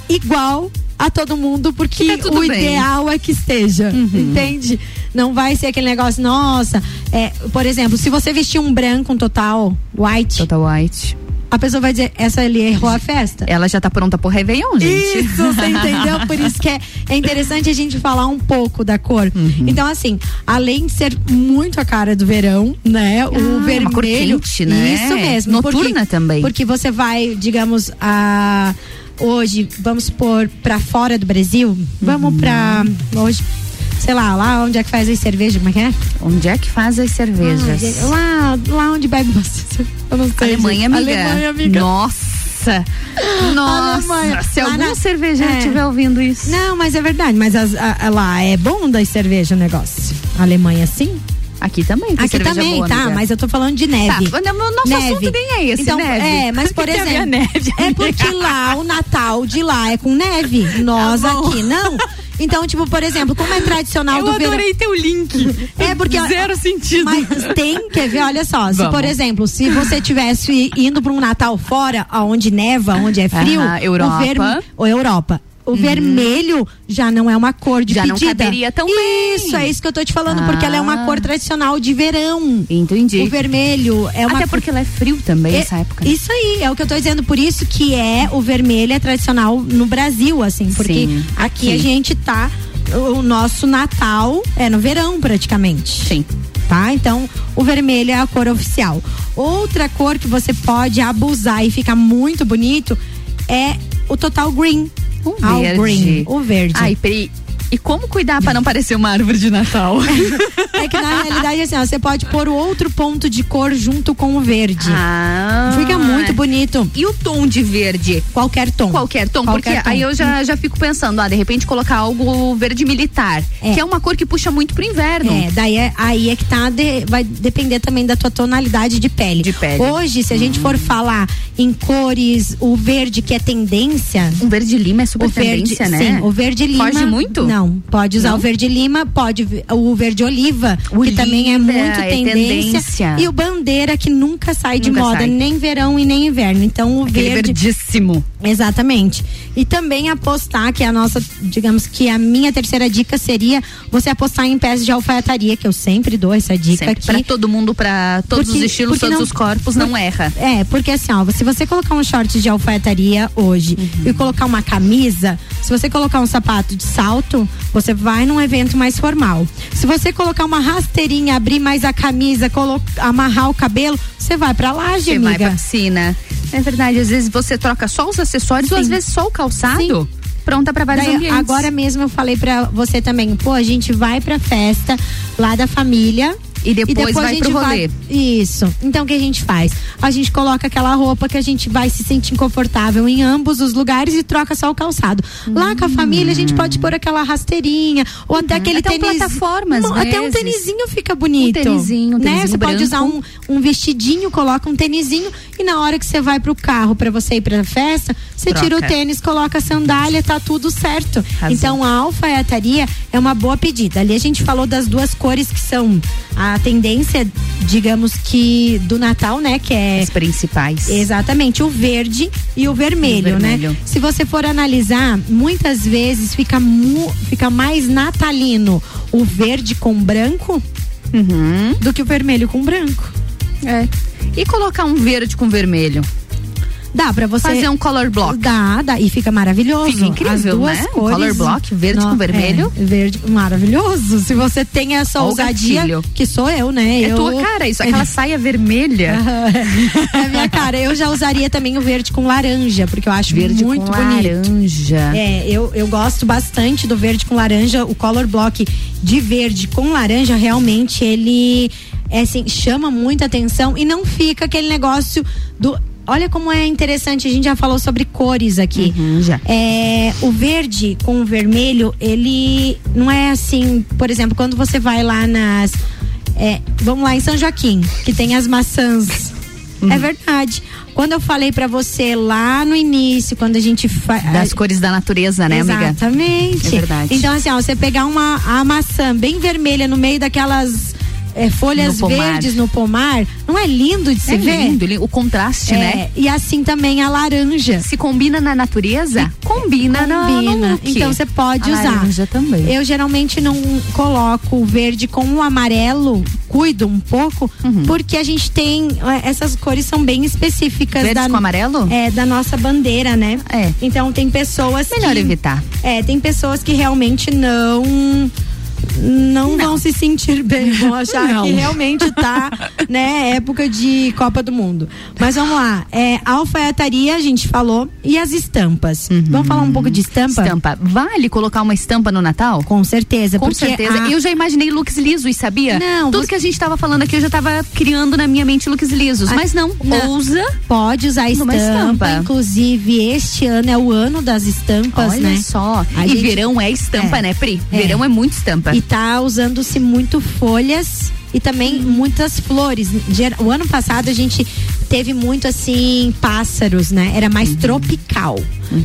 igual a todo mundo, porque Tá o bem. Uhum. ideal é que esteja, entende? Não vai ser aquele negócio, nossa, é, por exemplo, se você vestir um branco, um total white, Total white. a pessoa vai dizer, essa ali errou a festa. Ela já tá pronta pro Réveillon, gente. Isso, você entendeu? Por isso que é, é interessante a gente falar um pouco da cor. Uhum. Então, assim, além de ser muito a cara do verão, né? o Ah, vermelho. uma cor quente, né? Isso mesmo. Noturna porque, também. Porque você vai, digamos, a. Hoje, vamos pôr pra fora do Brasil. Vamos Uhum. pra. Hoje. Sei lá, lá onde é que faz as cervejas, como é que é? Onde é que faz as cervejas? Ah, lá, lá onde bebe bastante. Eu não sei. Alemanha, amiga. Alemanha, amiga. Nossa. (laughs) Nossa. Alemanha. Se algum na- cervejeiro É. estiver ouvindo isso. Não, mas é verdade. Mas as- a- a- lá é bom da cerveja o negócio. Alemanha, sim? Aqui também Aqui também, boa, tá? amiga. Mas eu tô falando de neve. Tá, o nosso neve. assunto nem é esse, então, neve. É, mas por que exemplo. neve, é porque lá o Natal de lá é com neve. (laughs) Nós Tá aqui não. Então, tipo, por exemplo, como é tradicional Eu do verão. adorei teu link. (laughs) É porque Zero sentido. Mas tem, quer ver? Olha só, se Vamos. por exemplo, se você tivesse indo para um Natal fora, aonde neva, onde é frio, Aham, Europa. o verme- ou Europa. O vermelho já não é uma cor de Já não pedida. caberia tão bem. Isso, é isso que eu tô te falando, porque ela é uma Ah. cor tradicional de verão. Entendi. O vermelho é uma Até porque ela é frio também é, nessa época. né? Isso aí, é o que eu tô dizendo. Por isso que é o vermelho é tradicional no Brasil, assim. Porque Sim, aqui aqui. a gente tá. O nosso Natal é no verão, praticamente. Sim. Tá? Então, o vermelho é a cor oficial. Outra cor que você pode abusar e fica muito bonito é o Total Green. O Ah, verde. o green, o verde. Ai, e como cuidar pra não parecer uma árvore de Natal? (laughs) É que na realidade, assim, ó, você pode pôr o outro ponto de cor junto com o verde. Ah. Fica muito bonito. E o tom de verde? Qualquer tom. Qualquer tom, Qualquer porque tom. aí eu já, já fico pensando, ah, de repente colocar algo verde militar, É. que é uma cor que puxa muito pro inverno. É, daí é, aí é que tá, de- vai depender também da tua tonalidade de pele. De pele. Hoje, se a gente for falar em cores, o verde que é tendência. O verde lima é super o verde, tendência, né? Sim, o verde lima. Foge muito? Não, pode usar Não? o verde lima, pode o verde oliva, que Oliva também é muito é tendência, tendência. E o bandeira que nunca sai de Nunca moda, sai. nem verão e nem inverno. Então o Aquele verde verdíssimo. Exatamente. E também apostar, que é a nossa, digamos que a minha terceira dica seria você apostar em pés de alfaiataria, que eu sempre dou essa dica Sempre. aqui. Pra todo mundo, pra todos Porque- os estilos, todos não- os corpos, não erra. É, porque assim, ó, se você colocar um short de alfaiataria hoje Uhum. e colocar uma camisa, se você colocar um sapato de salto, você vai num evento mais formal. Se você colocar uma rasteirinha, abrir mais a camisa, amarrar o cabelo, você vai pra laje, Você vai pra amiga. piscina. É verdade, às vezes você troca só os acessórios ou Sim. às vezes só o calçado. Pronta pra vários Daí, ambientes. agora mesmo eu falei pra você também, pô, a gente vai pra festa lá da família. E depois vai a gente pro rolê. Isso. Então o que a gente faz? A gente coloca aquela roupa que a gente vai se sentir confortável em ambos os lugares e troca só o calçado. Lá com a família a gente pode pôr aquela rasteirinha ou até aquele Hum. Até um tênis. plataforma, às Não, até um tênisinho fica bonito. Um tênisinho, um né? Você pode branco. usar um, um vestidinho, coloca um tênisinho e na hora que você vai pro carro pra você ir pra festa, você tira o Troca. tênis, coloca a sandália, tá tudo certo. Então a alfaiataria é uma boa pedida. Ali a gente falou das duas cores que são a tendência, digamos que do Natal, né, que é As principais. Exatamente, o verde e o vermelho, E o vermelho. né? Se você for analisar, muitas vezes fica mu- fica mais natalino o verde com branco do que o vermelho com branco. Uhum. É. E colocar um verde com vermelho? Dá pra você Fazer um color block. Dá, dá. E fica maravilhoso. Fica incrível, As duas né? cores. Color block, verde com vermelho. é, verde, maravilhoso. Se você tem essa Ó o ousadia, gatilho. que sou eu, né? É eu... tua cara isso, (laughs) aquela saia vermelha. é minha cara. Eu já usaria também o verde com laranja, porque eu acho Verde muito com bonito. laranja. É, eu, eu gosto bastante do verde com laranja. O color block de verde com laranja, realmente, ele é assim, chama muita atenção e não fica aquele negócio do. Olha como é interessante, a gente já falou sobre cores aqui. Uhum, já. É, o verde com o vermelho, ele não é assim, por exemplo, quando você vai lá nas. é, vamos lá em São Joaquim, que tem as maçãs. Uhum. É verdade. Quando eu falei pra você lá no início, quando a gente faz. Das cores da natureza, né, amiga? Exatamente. É verdade. Então, assim, ó, você pegar uma a maçã bem vermelha no meio daquelas é, folhas No verdes no pomar, não é lindo de se é ver? lindo, li- o contraste, É, né? E assim também a laranja. Se combina na natureza, combina, na- no Combina. look. Então você pode A usar. laranja também. Eu geralmente não coloco o verde com o amarelo, cuido um pouco, Uhum. porque a gente tem é, essas cores são bem específicas Verdes da com amarelo? É, da nossa bandeira, né? É. Então tem pessoas Melhor que evitar. É, tem pessoas que realmente não não, vão se sentir bem, vão achar Não. que realmente tá, né, época de Copa do Mundo. Mas vamos lá, é, alfaiataria a gente falou e as estampas. Vamos falar um pouco de estampa? Estampa. Vale colocar uma estampa no Natal? Com certeza, Com certeza. a- Eu já imaginei looks lisos, sabia? Não, Tudo você- que a gente tava falando aqui, eu já tava criando na minha mente looks lisos. Ah, mas não, não. ousa. Pode usar estampa. estampa. Inclusive, este ano é o ano das estampas, Olha né? só. A e gente- verão é estampa, É. né, Pri? É. Verão é muito estampa. E tá usando-se muito folhas e também muitas flores. O ano passado a gente teve muito assim pássaros, né? Era mais Uhum. tropical.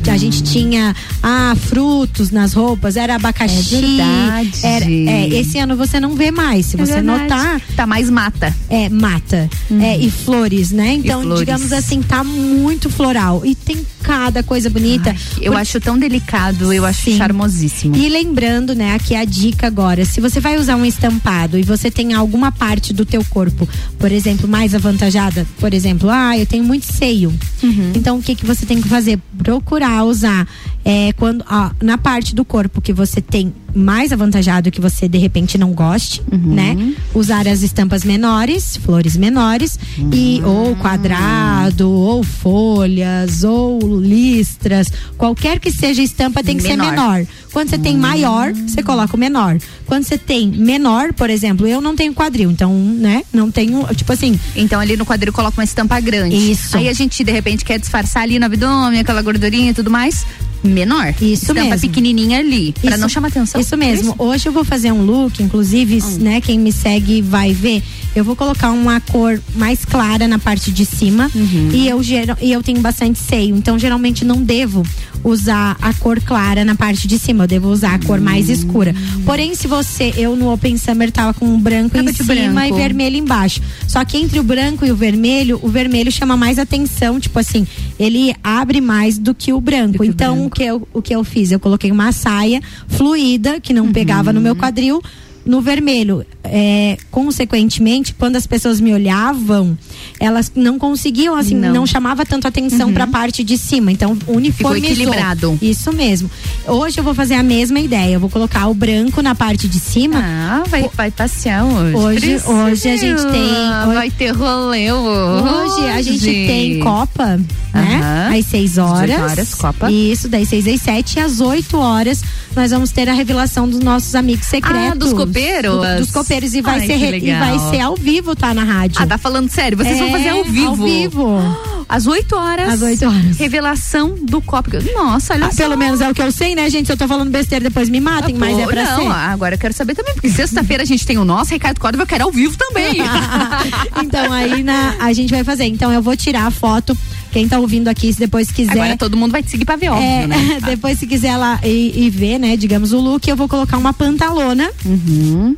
A gente tinha ah, frutos nas roupas, era abacaxi. É verdade. Era, é, esse ano você não vê mais. Se É você verdade. notar, Tá mais mata. é mata. É, e flores, né? Então, flores. digamos assim, tá muito floral. E tem cada coisa bonita. Eu Por- acho tão delicado, eu acho Sim. charmosíssimo. e lembrando, né, aqui a dica agora, se você vai usar um estampado e você tem alguma parte do teu corpo, por exemplo, mais avantajada, por exemplo, ah, eu tenho muito seio. Uhum. Então o que que você tem que fazer? Procurar usar é, quando ó, na parte do corpo que você tem mais avantajado que você de repente não goste, Uhum. né? Usar as estampas menores, flores menores e ou quadrado, ou folhas, ou listras, qualquer que seja a estampa tem que Menor. ser menor. Quando você tem maior, você coloca o menor. Quando você tem menor, por exemplo, eu não tenho quadril, então, né? Não tenho, tipo assim, Então ali no quadril coloca uma estampa grande. Isso. Aí a gente de repente quer disfarçar ali no abdômen, aquela gordurinha e tudo mais. Menor. Isso estampa mesmo. pequenininha ali, pra Isso- não chamar atenção. Isso mesmo. Hoje eu vou fazer um look, inclusive, Hum. né, quem me segue vai ver. Eu vou colocar uma cor mais clara na parte de cima Uhum. e eu e eu tenho bastante seio, então geralmente não devo usar a cor clara na parte de cima, eu devo usar a cor mais escura. Porém, se você, eu no Open Summer tava com um branco Tava em cima branco. e vermelho embaixo. Só que entre o branco e o vermelho, o vermelho chama mais atenção, tipo assim, ele abre mais do que o branco. então, O, que eu, o que eu fiz? Eu coloquei uma saia fluida, que não Uhum. pegava no meu quadril, no vermelho. É, consequentemente, quando as pessoas me olhavam, elas não conseguiam, assim, Não. não, chamava tanto atenção pra parte de cima. Então, uniformizou. equilibrado. Isso mesmo. Hoje eu vou fazer a mesma ideia. Eu vou colocar o branco na parte de cima. Ah, vai, vai passear hoje. Hoje, hoje a gente tem. Priscila, Vai ter rolê hoje. Hoje a gente tem Copa, né? Aham. Às 6 horas. Às 8 horas, Copa. Isso, das 6 às 7 e às 8 horas nós vamos ter a revelação dos nossos amigos secretos. Ah, dos copeiros? Do- dos copeiros. E vai, Ai, ser, e vai ser ao vivo, tá? Na rádio. Ah, tá falando sério? Vocês vão É, fazer ao vivo? Ao vivo. (gasps) Às 8 horas. Às 8 horas. Revelação do copo. Nossa, olha Ah, só. pelo menos é o que eu sei, né, gente? Se eu tô falando besteira, depois me matem, mas Pô, é pra não, ser. agora eu quero saber também, porque sexta-feira a gente tem o nosso, Ricardo Córdova, eu quero ao vivo também. (laughs) então aí na, a gente vai fazer. Então eu vou tirar a foto. Quem tá ouvindo aqui, se depois quiser. Agora todo mundo vai te seguir pra ver, óbvio, É, né? (laughs) depois se quiser lá e, e ver, né, digamos, o look, eu vou colocar uma pantalona. Uhum.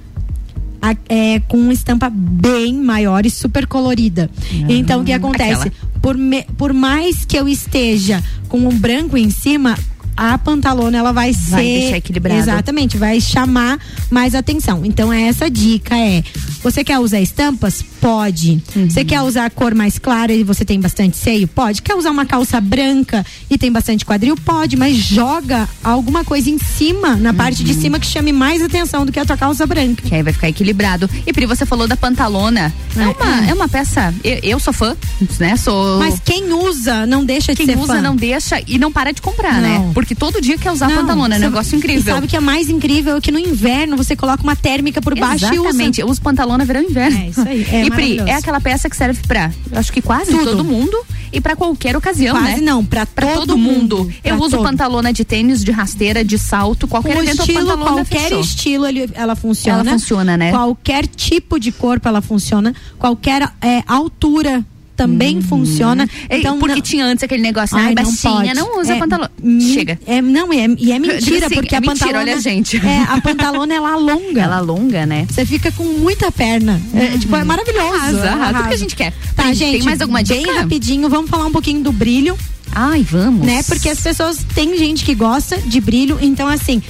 a- é, com estampa bem maior e super colorida. então o que acontece? aquela. Por, me- por mais que eu esteja com um branco em cima, a pantalona ela vai, Vai ser deixar equilibrado. exatamente vai chamar mais atenção então essa dica é você quer usar estampas pode Uhum. você quer usar a cor mais clara e você tem bastante seio pode quer usar uma calça branca e tem bastante quadril pode mas joga alguma coisa em cima na parte Uhum. de cima que chame mais atenção do que a tua calça branca Que aí vai ficar equilibrado. E Pri, você falou da pantalona. É, uma, é uma peça. Eu, eu sou fã, né? Sou. Mas quem usa não deixa de quem ser usa fã. não deixa e não para de comprar, né? Não. Porque todo dia quer usar Não, pantalona, é um sabe- negócio E incrível. sabe o que é mais incrível? É que no inverno você coloca uma térmica por baixo Exatamente, e eu uso pantalona verão e inverno. É isso aí, é (laughs) e Pri, é aquela peça que serve pra, acho que quase Tudo. todo mundo e pra qualquer ocasião, Quase né? não, pra Pra todo todo mundo. mundo, Eu pra uso todo. pantalona de tênis, de rasteira, de salto, qualquer Com evento estilo, pantalona qualquer fechou. estilo ele, ela funciona. Ela funciona, né? Qualquer tipo de corpo ela funciona. Qualquer é, altura também funciona. Ei, Então, porque não- tinha antes aquele negócio, ai, Ai, não baixinha, pode. não usa É, pantalona. mi- Chega. É, não, é, e é (laughs) mentira, assim, porque é a mentira, pantalona. olha a gente. É, a pantalona ela alonga. Ela alonga, né? Você fica com muita perna. É, tipo, é maravilhoso. Arrasa, arrasa. Arrasa. Tudo que a gente quer. Tá, Tem- gente. tem mais alguma Bem dica? rapidinho, vamos falar um pouquinho do brilho. Ai, vamos. Né? Porque as pessoas. Tem gente que gosta de brilho, então assim.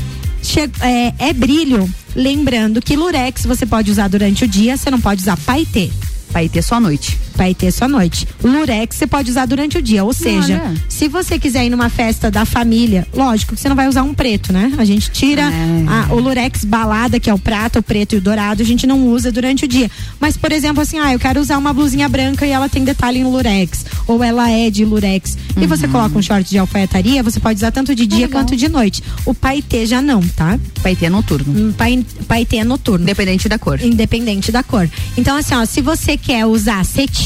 é, é brilho. Lembrando que lurex você pode usar durante o dia, você não pode usar paetê. Paetê só à noite. Paetê só à noite. Lurex você pode usar durante o dia. Ou seja, Olha. se você quiser ir numa festa da família, lógico que você não vai usar um preto, né? A gente tira É. a- o lurex balada, que é o prata, o preto e o dourado, a gente não usa durante o dia. Mas, por exemplo, assim, ah, eu quero usar uma blusinha branca e ela tem detalhe em lurex. Ou ela é de lurex. E você Uhum. coloca um short de alfaiataria, você pode usar tanto de dia quanto de noite. O paetê já não, tá? Paetê é noturno. Hum, pai- Paetê é noturno. Independente da cor. Independente da cor. Então, assim, ó, se você quer usar cetim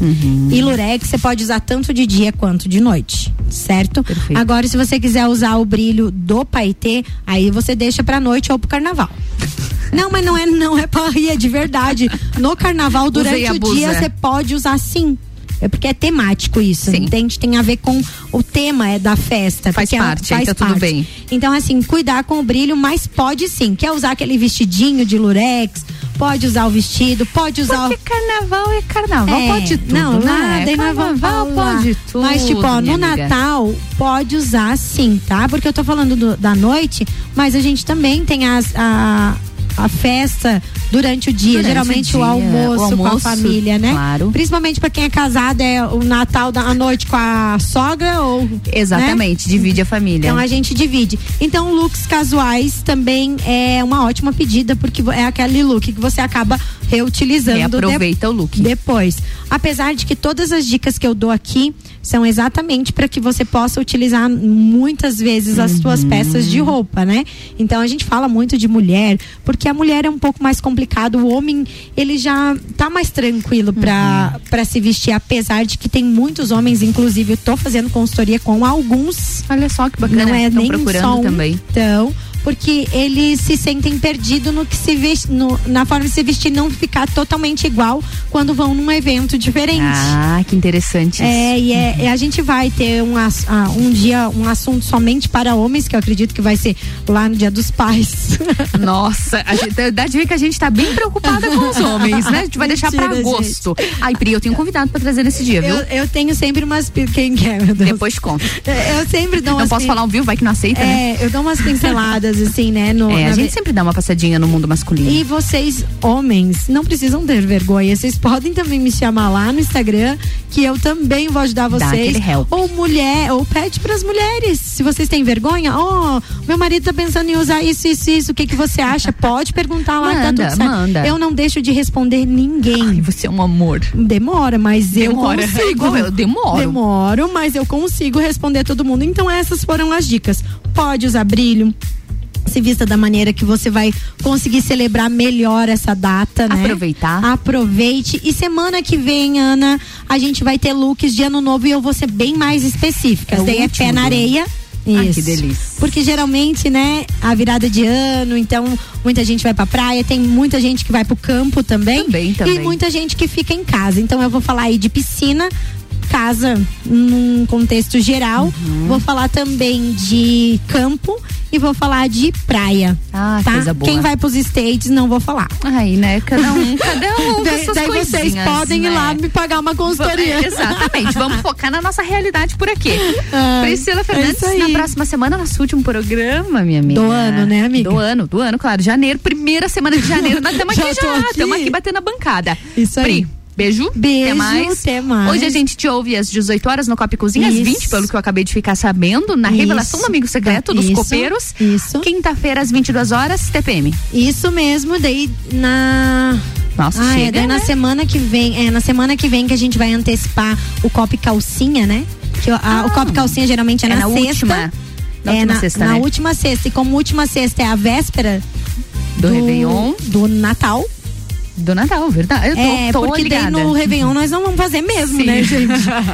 Uhum. e lurex, você pode usar tanto de dia quanto de noite, certo? Agora, se você quiser usar o brilho do paetê, aí você deixa pra noite ou pro carnaval. (laughs) Não, mas não é, não é pra rir, é de verdade. No carnaval, durante o dia, você pode usar sim. É porque é temático isso, entende? Tem a ver com o tema é da festa. Faz é- parte, aí tá tudo bem. Então, assim, cuidar com o brilho, mas pode sim. Quer usar aquele vestidinho de lurex? Pode usar o vestido, pode usar Porque carnaval é carnaval, É, pode tudo, Não, né? nada, vamos Carnaval pode tudo, Mas, tipo, ó, no amiga. Natal pode usar sim, tá? Porque eu tô falando do- da noite, mas a gente também tem as, a, a festa durante o dia, Durante geralmente o o, dia, almoço, o com a almoço, família, né? claro. Principalmente pra quem é casado, é o Natal da noite com a sogra ou. Exatamente, né? divide a família. Então a gente divide. Então, looks casuais também é uma ótima pedida, porque é aquele look que você acaba reutilizando. Reaproveita o look. Depois. Apesar de que todas as dicas que eu dou aqui são exatamente para que você possa utilizar muitas vezes as suas peças de roupa, né? Então a gente fala muito de mulher, porque a mulher é um pouco mais complicado, o homem, ele já tá mais tranquilo para para se vestir, apesar de que tem muitos homens, inclusive eu tô fazendo consultoria com alguns. Olha só que bacana, Não é nem procurando só um. também. Então, porque eles se sentem perdidos no que se veste, no- na forma de se vestir, não ficar totalmente igual quando vão num evento diferente. Ah, que interessante. É, e é, e a gente vai ter um, ah, um dia, um assunto somente para homens, que eu acredito que vai ser lá no Dia dos Pais. (laughs) Nossa, a gente, dá de ver que a gente tá bem preocupada com os homens, né? A gente vai deixar pra Mentira, agosto. Ai, Pri, eu tenho um convidado pra trazer nesse dia, viu? Eu, eu tenho sempre umas. Quem quer, meu Deus? Depois conta. Eu sempre dou Não umas posso falar ao vivo, vai que não aceita, né? É, eu dou umas pinceladas, assim, né? No, É, a gente ve- sempre dá uma passadinha no mundo masculino. E vocês, homens, não precisam ter vergonha. Vocês podem também me chamar lá no Instagram, que eu também vou ajudar vocês. Ou mulher, ou pede pras mulheres. Se vocês têm vergonha, ó, meu marido tá pensando em usar isso, isso, isso. O que que você acha? Pode perguntar lá, Manda, tá tudo certo. manda. Eu não deixo de responder ninguém. Ai, você é um amor. Demora, mas Demora. eu consigo. É igual eu, demoro. Demoro, mas eu consigo responder todo mundo. Então essas foram as dicas. Pode usar brilho. Se vista da maneira que você vai conseguir celebrar melhor essa data, né? Aproveitar. Aproveite. E semana que vem, Ana, a gente vai ter looks de ano novo e eu vou ser bem mais específica. É Daí é pé na areia. Ai, Isso. que delícia. Porque geralmente, né, a virada de ano, então muita gente vai pra praia, tem muita gente que vai pro campo também. Também, também. E muita gente que fica em casa. Então eu vou falar aí de piscina, casa num contexto geral. Uhum. Vou falar também de campo e vou falar de praia. Ah, tá? coisa boa. Quem vai pros States não vou falar. Aí, né? Cada um, (laughs) cada um com Daí, vocês podem né? ir lá me pagar uma consultoria. Va- Exatamente, vamos (laughs) focar na nossa realidade por aqui. Ai, (laughs) Priscila é Fernandes, aí. na próxima semana, nosso último programa, minha amiga. Do ano, né, amiga? Do ano, do ano, claro. Janeiro, primeira semana de janeiro. Nós estamos aqui já, estamos aqui batendo a bancada. Isso aí. Pri, beijo. Beijo, Até mais. até mais. Hoje a gente te ouve às 18 horas no Copa Cozinha, às Isso. 20, pelo que eu acabei de ficar sabendo, na Isso. revelação do Amigo Secreto dos Isso. Copeiros. Isso. Quinta-feira, às 22 horas, TPM. Isso mesmo, daí na. Nossa, ah, é, chega, daí na né? semana que vem, é na semana que vem que a gente vai antecipar o copo calcinha, né? Que o- a- o copo calcinha geralmente é, é na, na sexta. última- na é última na, sexta, na né? última sexta. E como última sexta é a véspera Do Réveillon. do Natal. Do Natal, verdade. Eu tô, é, tô porque ligada. daí no Réveillon nós não vamos fazer mesmo, Sim. né, (laughs) gente?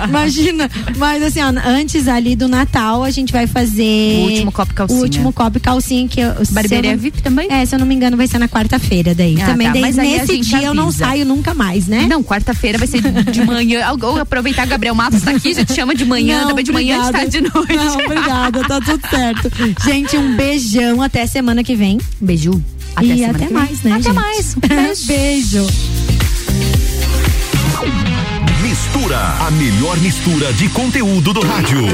Imagina. Mas assim, ó, antes ali do Natal, a gente vai fazer. O último copo e calcinha. O último copo e calcinha que eu. Barbearia eu não- VIP também? É, se eu não me engano, vai ser na quarta-feira daí. Ah, também tá, daí mas a nesse gente dia eu não avisa. saio nunca mais, né? Não, quarta-feira vai ser de manhã. Ou aproveitar Gabriel Matos tá aqui, já te chama de manhã, Não, também de manhã, de obrigada. tarde de noite. Não, obrigada, tá tudo certo. Gente, um beijão até semana que vem. Beijo. Até e até mais, né, Até gente? mais. (laughs) Beijo. Beijo. Mistura, a melhor mistura de conteúdo do rádio.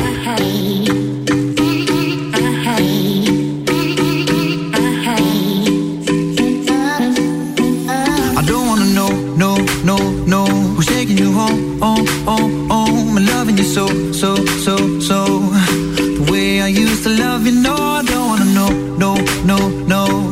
I don't wanna know, no, no, no Who's taking you home, home, home, home And loving you so, so, so, so The way I used to love you, know, no, no,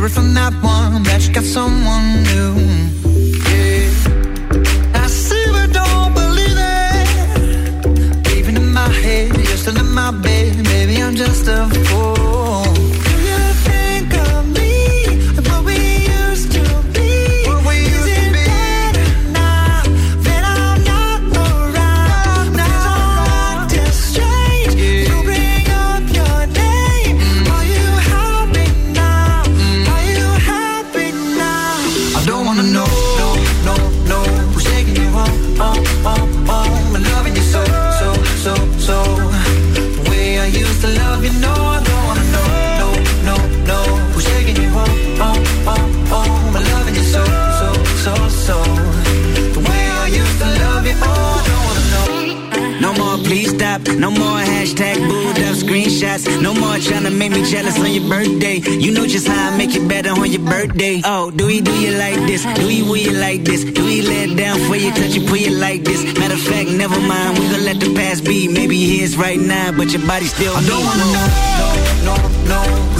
Hear it from that one, that you got someone new. No more trying to make me jealous on your birthday. You know just how I make it better on your birthday. Oh, do we do you like this? Do we will you like this? Do we let down for you, touch you, put you like this? Matter of fact, never mind. We gonna let the past be. Maybe here's right now, but your body still. I don't wanna know, no, no, no.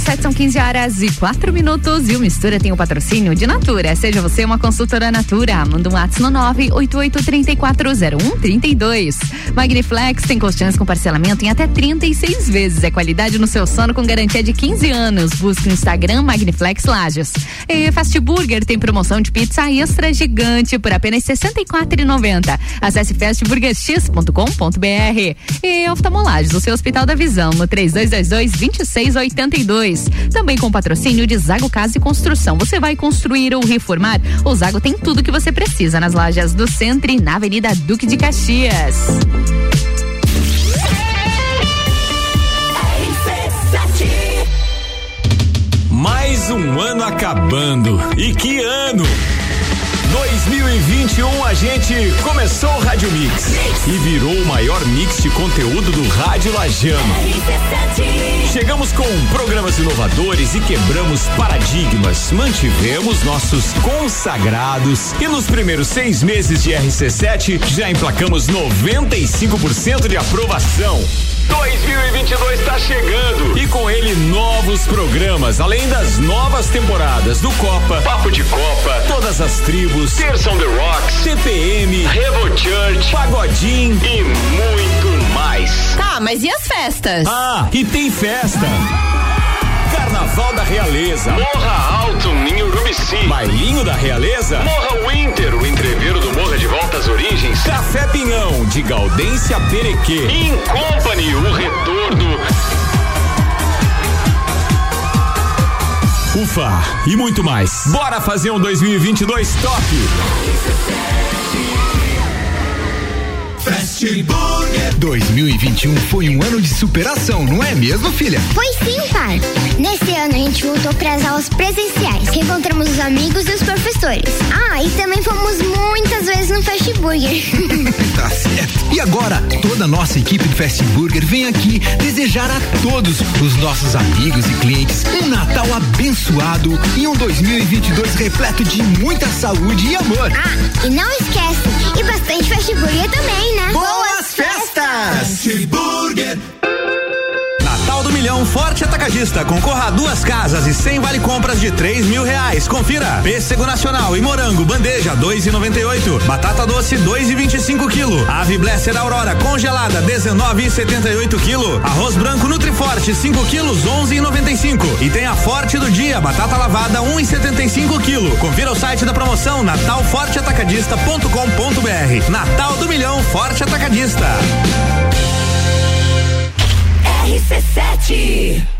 RC7 são 15 horas e 4 minutos e o Mistura tem o patrocínio de Natura. Seja você uma consultora Natura, manda um WhatsApp no 988340132. Magniflex tem colchões com parcelamento em até 36 vezes. É qualidade no seu sono com garantia de 15 anos. Busque no Instagram Magniflex Lages. E Fast Burger tem promoção de pizza extra gigante por apenas R$ 64,90. Acesse fastburgerx.com.br. E oftalmolages, o seu Hospital da Visão, no 3222-2682. Também com patrocínio de Zago Casa e Construção. Você vai construir ou reformar? O Zago tem tudo que você precisa nas lojas do centro e na Avenida Duque de Caxias. Mais um ano acabando. E que ano! 2021 a gente começou o Rádio Mix e virou o maior mix de conteúdo do Rádio Lajano. Chegamos com programas inovadores e quebramos paradigmas. Mantivemos nossos consagrados e nos primeiros seis meses de RC7 já emplacamos 95% de aprovação. 2022 está chegando e com ele novos programas, além das novas temporadas do Copa, Papo de Copa, Todas as Tribos, Terça on the Rocks, CPM, Revo Church, Pagodinho e muito mais. Tá, Tá, mas e as festas? Ah, e tem festa! Carnaval da Realeza. Morra Alto, Ninho Urubici. Bailinho da Realeza. Morra Winter, o entreveiro do Morra de Volta às Origens. Café Pinhão, de Gaudência Perequê. In Company, o retorno. Ufa, e muito mais. Bora fazer um 2022 top! Fast Burger 2021 foi um ano de superação, não é mesmo, filha? Foi sim, pai. Nesse ano a gente voltou para as aulas presenciais, reencontramos os amigos e os professores. Ah, e também fomos muitas vezes no Fast Burger. (laughs) tá certo. E agora, toda a nossa equipe do Fast Burger vem aqui desejar a todos os nossos amigos e clientes um Natal abençoado e um 2022 repleto de muita saúde e amor. Ah, e não esquece, e bastante Fast Burger também, né? Boas festas! Fast Burger. Milhão Forte Atacadista. Concorra a duas casas e cem vale compras de três mil reais. Confira. Pêssego Nacional e morango, bandeja, dois e noventa e oito. Batata doce, dois e vinte e cinco quilo. Ave Blesser Aurora, congelada, dezenove e setenta e oito quilo. Arroz branco Nutriforte, 5 quilos, onze e noventa e cinco. E tem a Forte do Dia, batata lavada, um e setenta e cinco quilo. Confira o site da promoção natalforteatacadista.com.br. Natal do Milhão Forte Atacadista. RC7.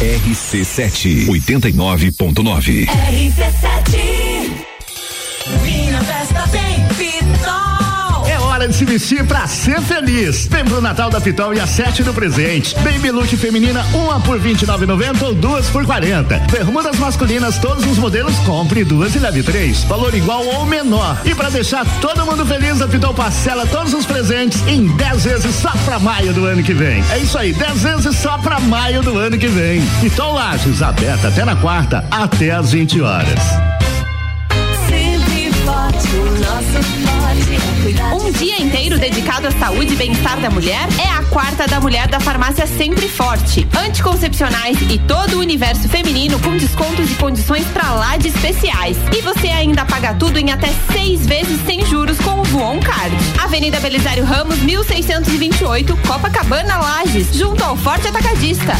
RC7 89.9. RC7. Minha festa tem Hora de se vestir pra ser feliz. Vem pro Natal da Pitol e acerte do presente. Baby look feminina, uma por 29,90 ou duas por 40. Bermudas masculinas, todos os modelos, compre duas e leve três. Valor igual ou menor. E pra deixar todo mundo feliz, a Pitol parcela todos os presentes em 10 vezes só pra maio do ano que vem. É isso aí, 10 vezes só pra maio do ano que vem. Pitol Lages, aberta até na quarta, até às 20 horas. Um dia inteiro dedicado à saúde e bem-estar da mulher é a quarta da mulher da farmácia Sempre Forte. Anticoncepcionais e todo o universo feminino com descontos e condições pra lá de especiais. E você ainda paga tudo em até seis vezes sem juros com o Voon Card. Avenida Belisário Ramos, 1628, Copacabana Lages, junto ao Forte Atacadista.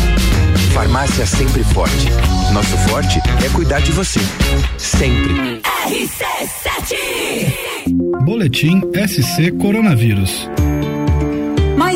Farmácia Sempre Forte. Nosso forte é cuidar de você. Sempre. RC7. Boletim SC Coronavírus.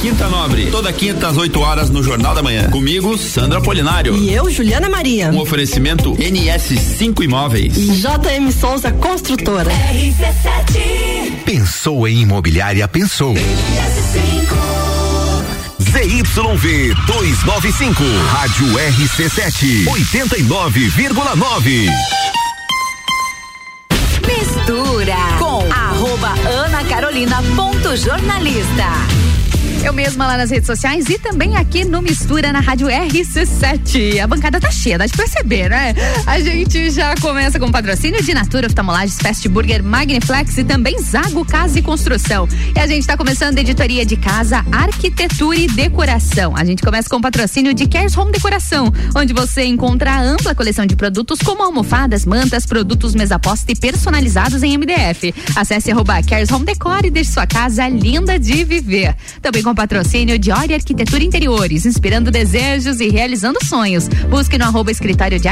Quinta Nobre, toda quinta às 8 horas no Jornal da Manhã. Comigo, Sandra Polinário. E eu, Juliana Maria. Um oferecimento NS5 Imóveis. E JM Souza Construtora. RC7. Pensou em imobiliária, pensou. ZYV 295, Rádio RC7, 89,9. Mistura com arroba Ana Carolina ponto jornalista. Eu mesma lá nas redes sociais e também aqui no Mistura na Rádio RC7. A bancada tá cheia, dá de perceber, né? A gente já começa com patrocínio de Natura Oftalmolages, Fast Burger, Magniflex e também Zago Casa e Construção. E a gente tá começando a editoria de casa, arquitetura e decoração. A gente começa com patrocínio de Cares Home Decoração, onde você encontra a ampla coleção de produtos como almofadas, mantas, produtos mesa posta e personalizados em MDF. Acesse arroba Cares Home Decor e deixe sua casa linda de viver. Também com patrocínio de Ori Arquitetura Interiores, inspirando desejos e realizando sonhos. Busque no arroba escritório de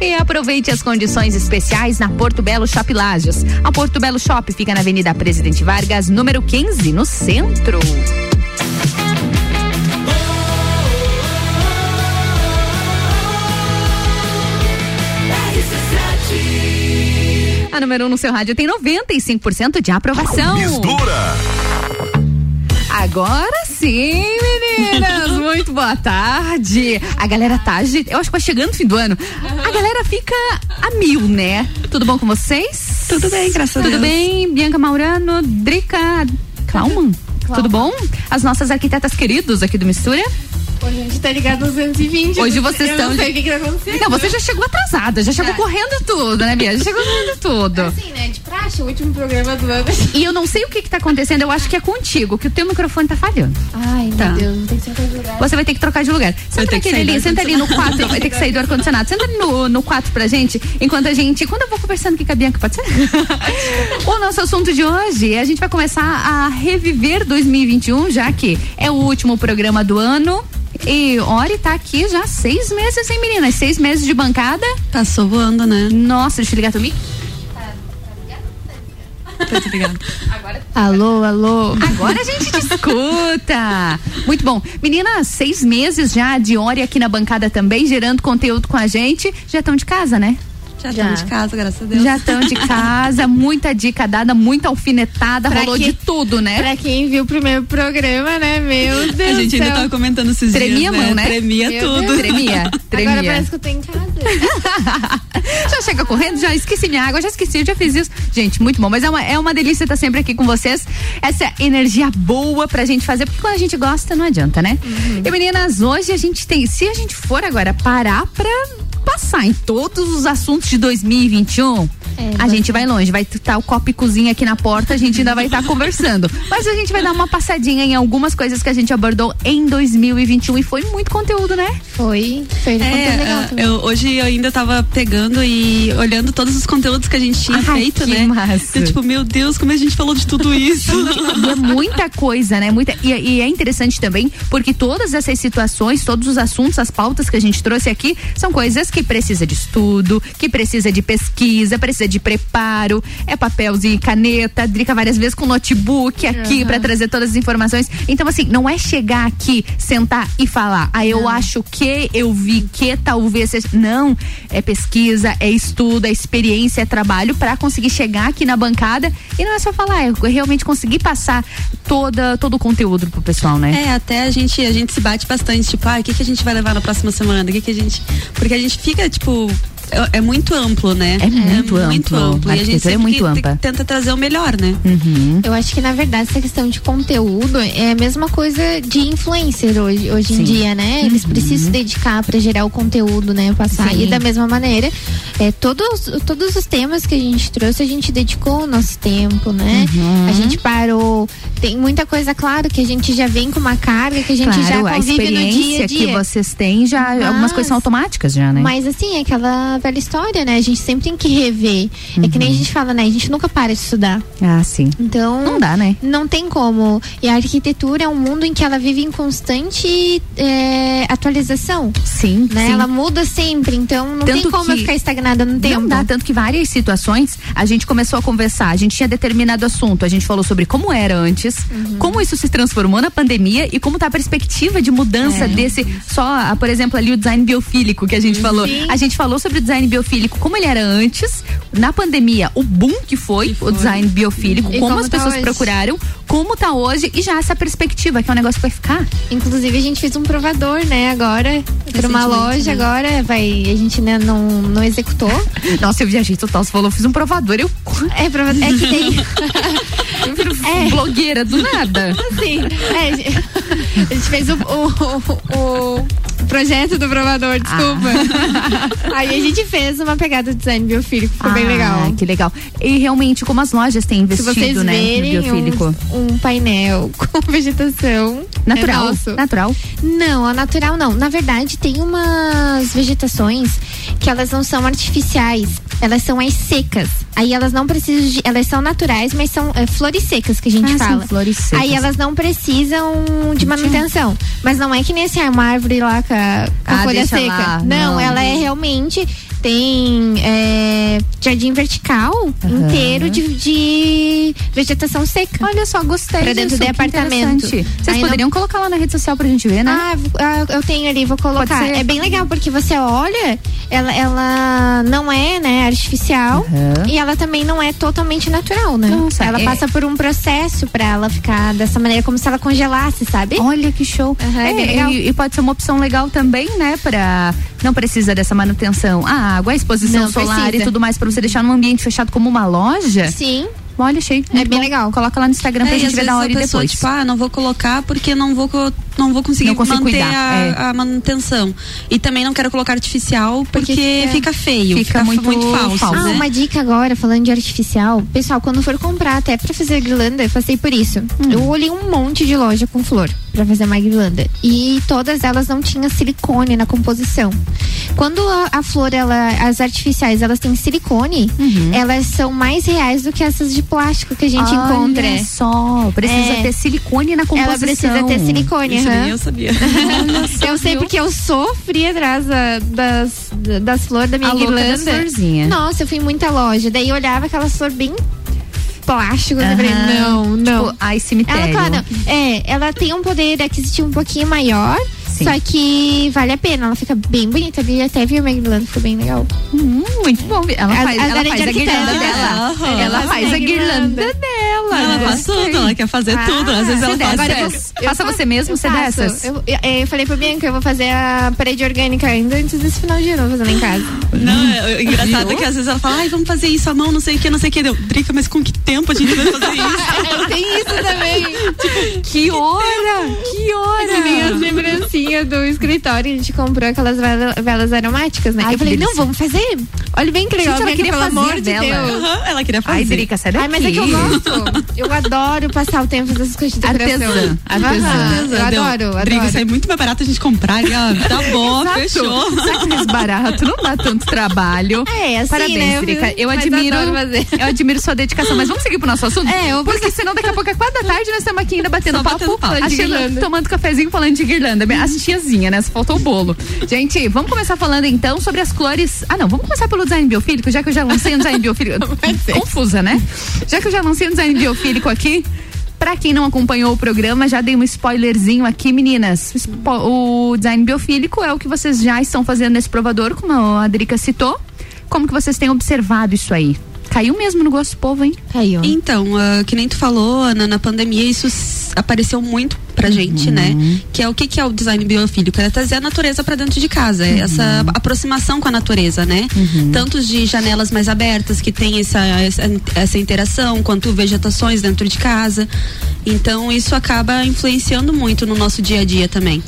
e aproveite as condições especiais na Porto Belo Shop Lages. A Porto Belo Shop fica na Avenida Presidente Vargas, número 15, no centro. A número 1 um no seu rádio tem 95% de aprovação. Mistura. Agora sim, meninas! (laughs) Muito boa tarde. A galera tá. agi- Eu acho que vai chegando o fim do ano. A galera fica a mil, né? Tudo bom com vocês? Tudo bem, graças a Tudo Deus. bem? Bianca Maurano, Drica Klauman? Tudo bom? As nossas arquitetas queridos aqui do Mistura? Hoje a gente tá ligado nos 220. Hoje vocês eu estão. Não sei o que, que tá acontecendo. Não, você já chegou atrasada, já chegou Já. correndo tudo, né, Bia? Já chegou correndo tudo. Assim, né? De praxe, o último programa do ano. E eu não sei o que que tá acontecendo, eu acho que é contigo, que o teu microfone tá falhando. Ai, Tá. meu Deus, não tem que ser outro lugar. Você vai ter que trocar de lugar. Senta naquele do ali, senta ali no. 4, vai ter que sair do ar-condicionado. Senta ali no, no 4 pra gente, enquanto a gente. Quando eu vou conversando aqui com a Bianca, pode ser? (laughs) o nosso assunto de hoje, a gente vai começar a reviver 2021, já que é o último programa do ano. E Ori tá aqui já há seis meses, hein, meninas? Seis meses de bancada. Passou voando, né? Nossa, deixa eu ligar teu (laughs) mic. Alô, alô. Agora a gente te escuta. Muito bom. Meninas, seis meses já de Ori aqui na bancada também, gerando conteúdo com a gente. Já estão de casa, né? Já estamos de casa, graças a Deus. Já estão de casa, (laughs) muita dica dada, muita alfinetada, Pra rolou que- de tudo, né? Pra quem viu o primeiro programa, né? Meu Deus. A gente do ainda céu. tava comentando esses Tremia dias, a mão, né? Tremia Meu tudo. Deus. Tremia, tremia. Agora parece que eu tô em casa. (laughs) já chega correndo, já esqueci minha água, já esqueci, já fiz isso. Gente, muito bom. Mas é uma, é uma delícia estar sempre aqui com vocês. Essa energia boa pra gente fazer, porque quando a gente gosta, não adianta, né? E meninas, hoje a gente tem. Se a gente for agora parar pra passar em todos os assuntos de 2021. a gente vai longe, vai estar o copo e cozinha aqui na porta, a gente ainda vai estar conversando. Mas a gente vai dar uma passadinha em algumas coisas que a gente abordou em 2021 e foi muito conteúdo, né? Foi, foi É, conteúdo legal ah, também. eu, hoje eu ainda tava pegando e olhando todos os conteúdos que a gente tinha Ai, feito, que né? massa. Eu, tipo, meu Deus, como a gente falou de tudo isso. (laughs) E é muita coisa, né? Muita, e, e é interessante também, porque todas essas situações, todos os assuntos, as pautas que a gente trouxe aqui, são coisas que precisa de estudo, que precisa de pesquisa, precisa de preparo, é papelzinho e caneta, drica várias vezes com notebook aqui Uhum. pra trazer todas as informações. Então, assim, não é chegar aqui, sentar e falar, ah, eu acho que, eu vi que talvez seja. Não, é pesquisa, é estudo, é experiência, é trabalho pra conseguir chegar aqui na bancada e não é só falar, é realmente conseguir passar toda, todo o conteúdo pro pessoal, né? É, até a gente, a gente se bate bastante, tipo, ah, o que, que a gente vai levar na próxima semana? O que, que a gente. Porque a gente fica, tipo. É, é muito amplo, né? É muito muito amplo. amplo. A E a gente é sempre muito ampla. tenta trazer o melhor, né? Uhum. Eu acho que, na verdade, essa questão de conteúdo é a mesma coisa de influencer hoje, hoje Sim. em dia, né? Eles Uhum. precisam se dedicar para gerar o conteúdo, né? Passar. Sim. E da mesma maneira, é, todos, todos os temas que a gente trouxe, a gente dedicou o nosso tempo, né? Uhum. A gente parou. Tem muita coisa, claro, que a gente já vem com uma carga, que a gente claro, já a convive no dia a experiência dia. que vocês têm já, algumas Mas- coisas são automáticas já, né? Mas assim, é aquela velha história, né? A gente sempre tem que rever. É que nem Uhum. a gente fala, né? A gente nunca para de estudar. Ah, sim. Então. Não dá, né? Não tem como. E a arquitetura é um mundo em que ela vive em constante é, atualização. Sim, Né? sim. Ela muda sempre. Então não tem Tanto como que eu ficar estagnada no tempo. Não dá, tanto que várias situações a gente começou a conversar, a gente tinha determinado assunto, a gente falou sobre como era antes, Uhum. como isso se transformou na pandemia e como tá a perspectiva de mudança É. desse, só, por exemplo, ali o design biofílico que a gente falou. Sim. A gente falou sobre o design biofílico, como ele era antes, na pandemia, o boom que foi, o design biofílico, como, como as tá pessoas hoje. procuraram, como tá hoje e já essa perspectiva, que é um negócio que vai ficar. Inclusive a gente fez um provador, né? Agora, para uma loja, né? agora vai. A gente né, não, não executou. (laughs) Nossa, eu viajei total, você falou, fiz um provador, eu É, prova- é que tem. (laughs) eu viro blogueira do nada. Sim, é, a gente- fez o, o, o- o projeto do provador, desculpa. (laughs) Aí a gente fez uma pegada de design biofílico, ficou bem Ah, legal. Que legal. E realmente, como as lojas têm investido, né, no biofílico. um, um painel (laughs) com vegetação Natural, é natural. Não, a natural não. Na verdade, tem umas vegetações que elas não são artificiais, elas são as secas. Aí elas não precisam de, elas são naturais, mas são é, flores secas que a gente Ah, são fala. flores secas. Aí elas não precisam de manutenção. Mas não é que nem assim, ah, uma árvore lá com a, com Ah, folha seca. lá. Não, Não. ela é realmente tem é, jardim vertical inteiro de, de vegetação seca. Olha só, gostei Pra dentro disso, de apartamento. Vocês Aí não- poderiam colocar lá na rede social pra gente ver, né? Ah, ah, eu tenho ali, vou colocar. É bem legal, porque você olha, ela, ela não é, né, artificial e ela também não é totalmente natural, né? Nossa, ela é- passa por um processo pra ela ficar dessa maneira, como se ela congelasse, sabe? Olha que show. Aham, é, É. E, e pode ser uma opção legal também, né? Pra. Não precisa dessa manutenção. A água, a exposição Não solar precisa. e tudo mais, pra você deixar num ambiente fechado como uma loja. Sim. Olha, achei. É bem legal. Coloca lá no Instagram pra É, gente ver da hora a e pessoa, depois. tipo, ah, não vou colocar porque não vou, não vou conseguir Não manter cuidar, a, é. a manutenção. E também não quero colocar artificial porque, Porque fica feio, fica fica, muito muito, falso, Ah, né? uma dica agora, falando de artificial. Pessoal, quando for comprar até pra fazer guirlanda, eu passei por isso. Hum. Eu olhei um monte de loja com flor pra fazer uma guirlanda. E todas elas não tinham silicone na composição. Quando a, a flor, ela, as artificiais, elas têm silicone, Uhum. elas são mais reais do que essas de plástico que a gente Olha encontra. só, precisa É. ter silicone na composição. Ela precisa ter silicone, Isso nem eu sabia. (laughs) eu sei porque eu sofri atrás da- das, das flores da minha A guirlanda. Nossa, eu fui em muita loja. Daí eu olhava aquelas flores bem plástico. Eu falei, não, não. Tipo, ai, cemitério. Ela, claro, é, ela tem um poder aquisitivo um pouquinho maior. Sim. Só que vale a pena, ela fica bem bonita. Ali até vi uma guirlanda, ficou bem legal. Hum, muito bom. Ela faz, as ela areias faz a guirlanda dela. Aham. Ela Ela faz a a guirlanda. dela. Ela faz Gostei. tudo, ela quer fazer Ah, tudo. Às vezes ela você faz. Agora eu Faça faço- você mesmo, você faço. dessas? Eu, eu, eu falei pra Bianca, eu vou fazer a parede orgânica ainda antes desse final de ano, vou fazer lá em casa. Não, é, é engraçado que às vezes ela fala, ai, vamos fazer isso à mão, não sei o que, não sei o que. Deu, Drica, mas com que tempo a gente vai fazer (laughs) isso? Tem isso também. Que hora! Que hora! Que as lembrancinhas do escritório, a gente comprou aquelas vela- velas aromáticas, né? Ai, eu falei, que não, delícia. vamos fazer. Olha bem que legal. Gente, ela queria pelo fazer amor de vela. Deus. Aham, ela queria fazer. Ai, Drica, daqui. Ai, mas é que eu gosto. Eu adoro passar o tempo dessas coisas de decoração. Artesã, artesã. Aham, Eu Deu, adoro, Drica, adoro. sai muito mais barato a gente comprar. E, ó, tá bom, Exato. fechou. Sai mais barato, não dá tanto trabalho. É, assim, Parabéns, né? Drica. Eu Mas admiro, adoro eu admiro sua dedicação. Mas vamos seguir pro nosso assunto? É, eu Porque senão daqui a pouco é quatro da tarde nós estamos aqui ainda batendo Só papo, batendo papo. achando- tomando cafezinho falando de guirlanda. As tiazinhas, né? Só faltou o bolo. Gente, vamos começar falando então sobre as cores. Ah, não, vamos começar pelo design biofílico, já que eu já lancei um design biofílico. (laughs) Confusa, né? Já que eu já lancei um design biofílico aqui. Pra quem não acompanhou o programa, já dei um spoilerzinho aqui, meninas. O design biofílico é o que vocês já estão fazendo nesse provador, como a Adrica citou. Como que vocês têm observado isso aí? Caiu mesmo no gosto do povo, hein? Caiu. Então, ah, que nem tu falou, Ana, na pandemia isso apareceu muito pra gente, né? Que é o que, que é o design biofílico? É trazer a natureza pra dentro de casa, é essa aproximação com a natureza, né? Tanto de janelas mais abertas, que tem essa, essa, essa interação, quanto vegetações dentro de casa. Então, isso acaba influenciando muito no nosso dia a dia também.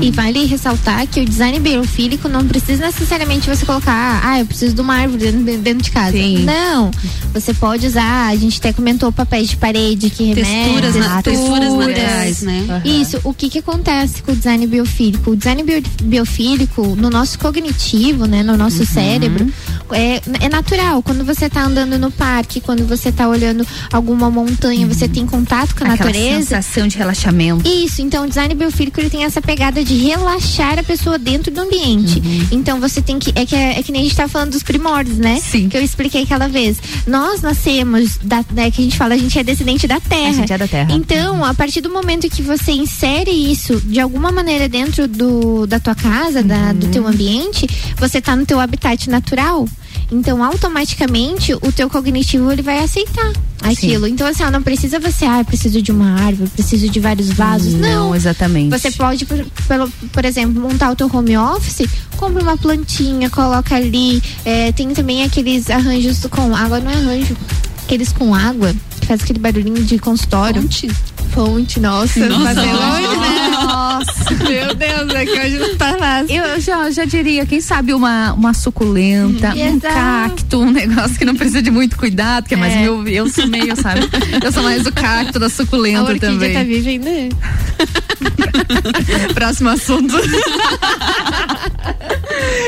E vale ressaltar que o design biofílico não precisa necessariamente você colocar, ah, eu preciso de uma árvore dentro, dentro de casa. Sim. Não. Você pode usar, a gente até comentou papéis de parede que Texturas, remetem. na- texturas naturais, né? Isso, o que que acontece com o design biofílico? O design bio- biofílico, no nosso cognitivo, né, no nosso cérebro, é, é natural. Quando você tá andando no parque, quando você tá olhando alguma montanha, você tem contato com a Aquela natureza. sensação de relaxamento. Isso, então o design biofílico ele tem essa pegada de relaxar a pessoa dentro do ambiente. Então você tem que. É que, é que nem a gente tá falando dos primórdios, né? Sim. Que eu expliquei aquela vez. Nós nascemos, da, né, que a gente fala, a gente é descendente da terra. A gente é da terra. Então, a partir do momento que você insere isso de alguma maneira dentro do, da tua casa, da, do teu ambiente, você tá no teu habitat natural. Então, automaticamente, o teu cognitivo ele vai aceitar aquilo. Então, assim, ó, não precisa você, ah, eu preciso de uma árvore, preciso de vários vasos. Não, exatamente. Você pode, por, pelo- por exemplo, montar o teu home office, compra uma plantinha, coloca ali. É, tem também aqueles arranjos com água, não é arranjo, aqueles com água, que faz aquele barulhinho de consultório. Fonte? Fonte, nossa. Nossa, mas é nossa. longe, né? Nossa. Meu Deus, é que hoje não tá fácil. Eu já, já diria, quem sabe uma, uma suculenta, um Exato. cacto, um negócio que não precisa de muito cuidado, que é mais É. meu, eu sou meio, sabe? Eu sou mais o cacto da A suculenta orquídea também. tá viva (laughs) ainda. Próximo assunto. (laughs)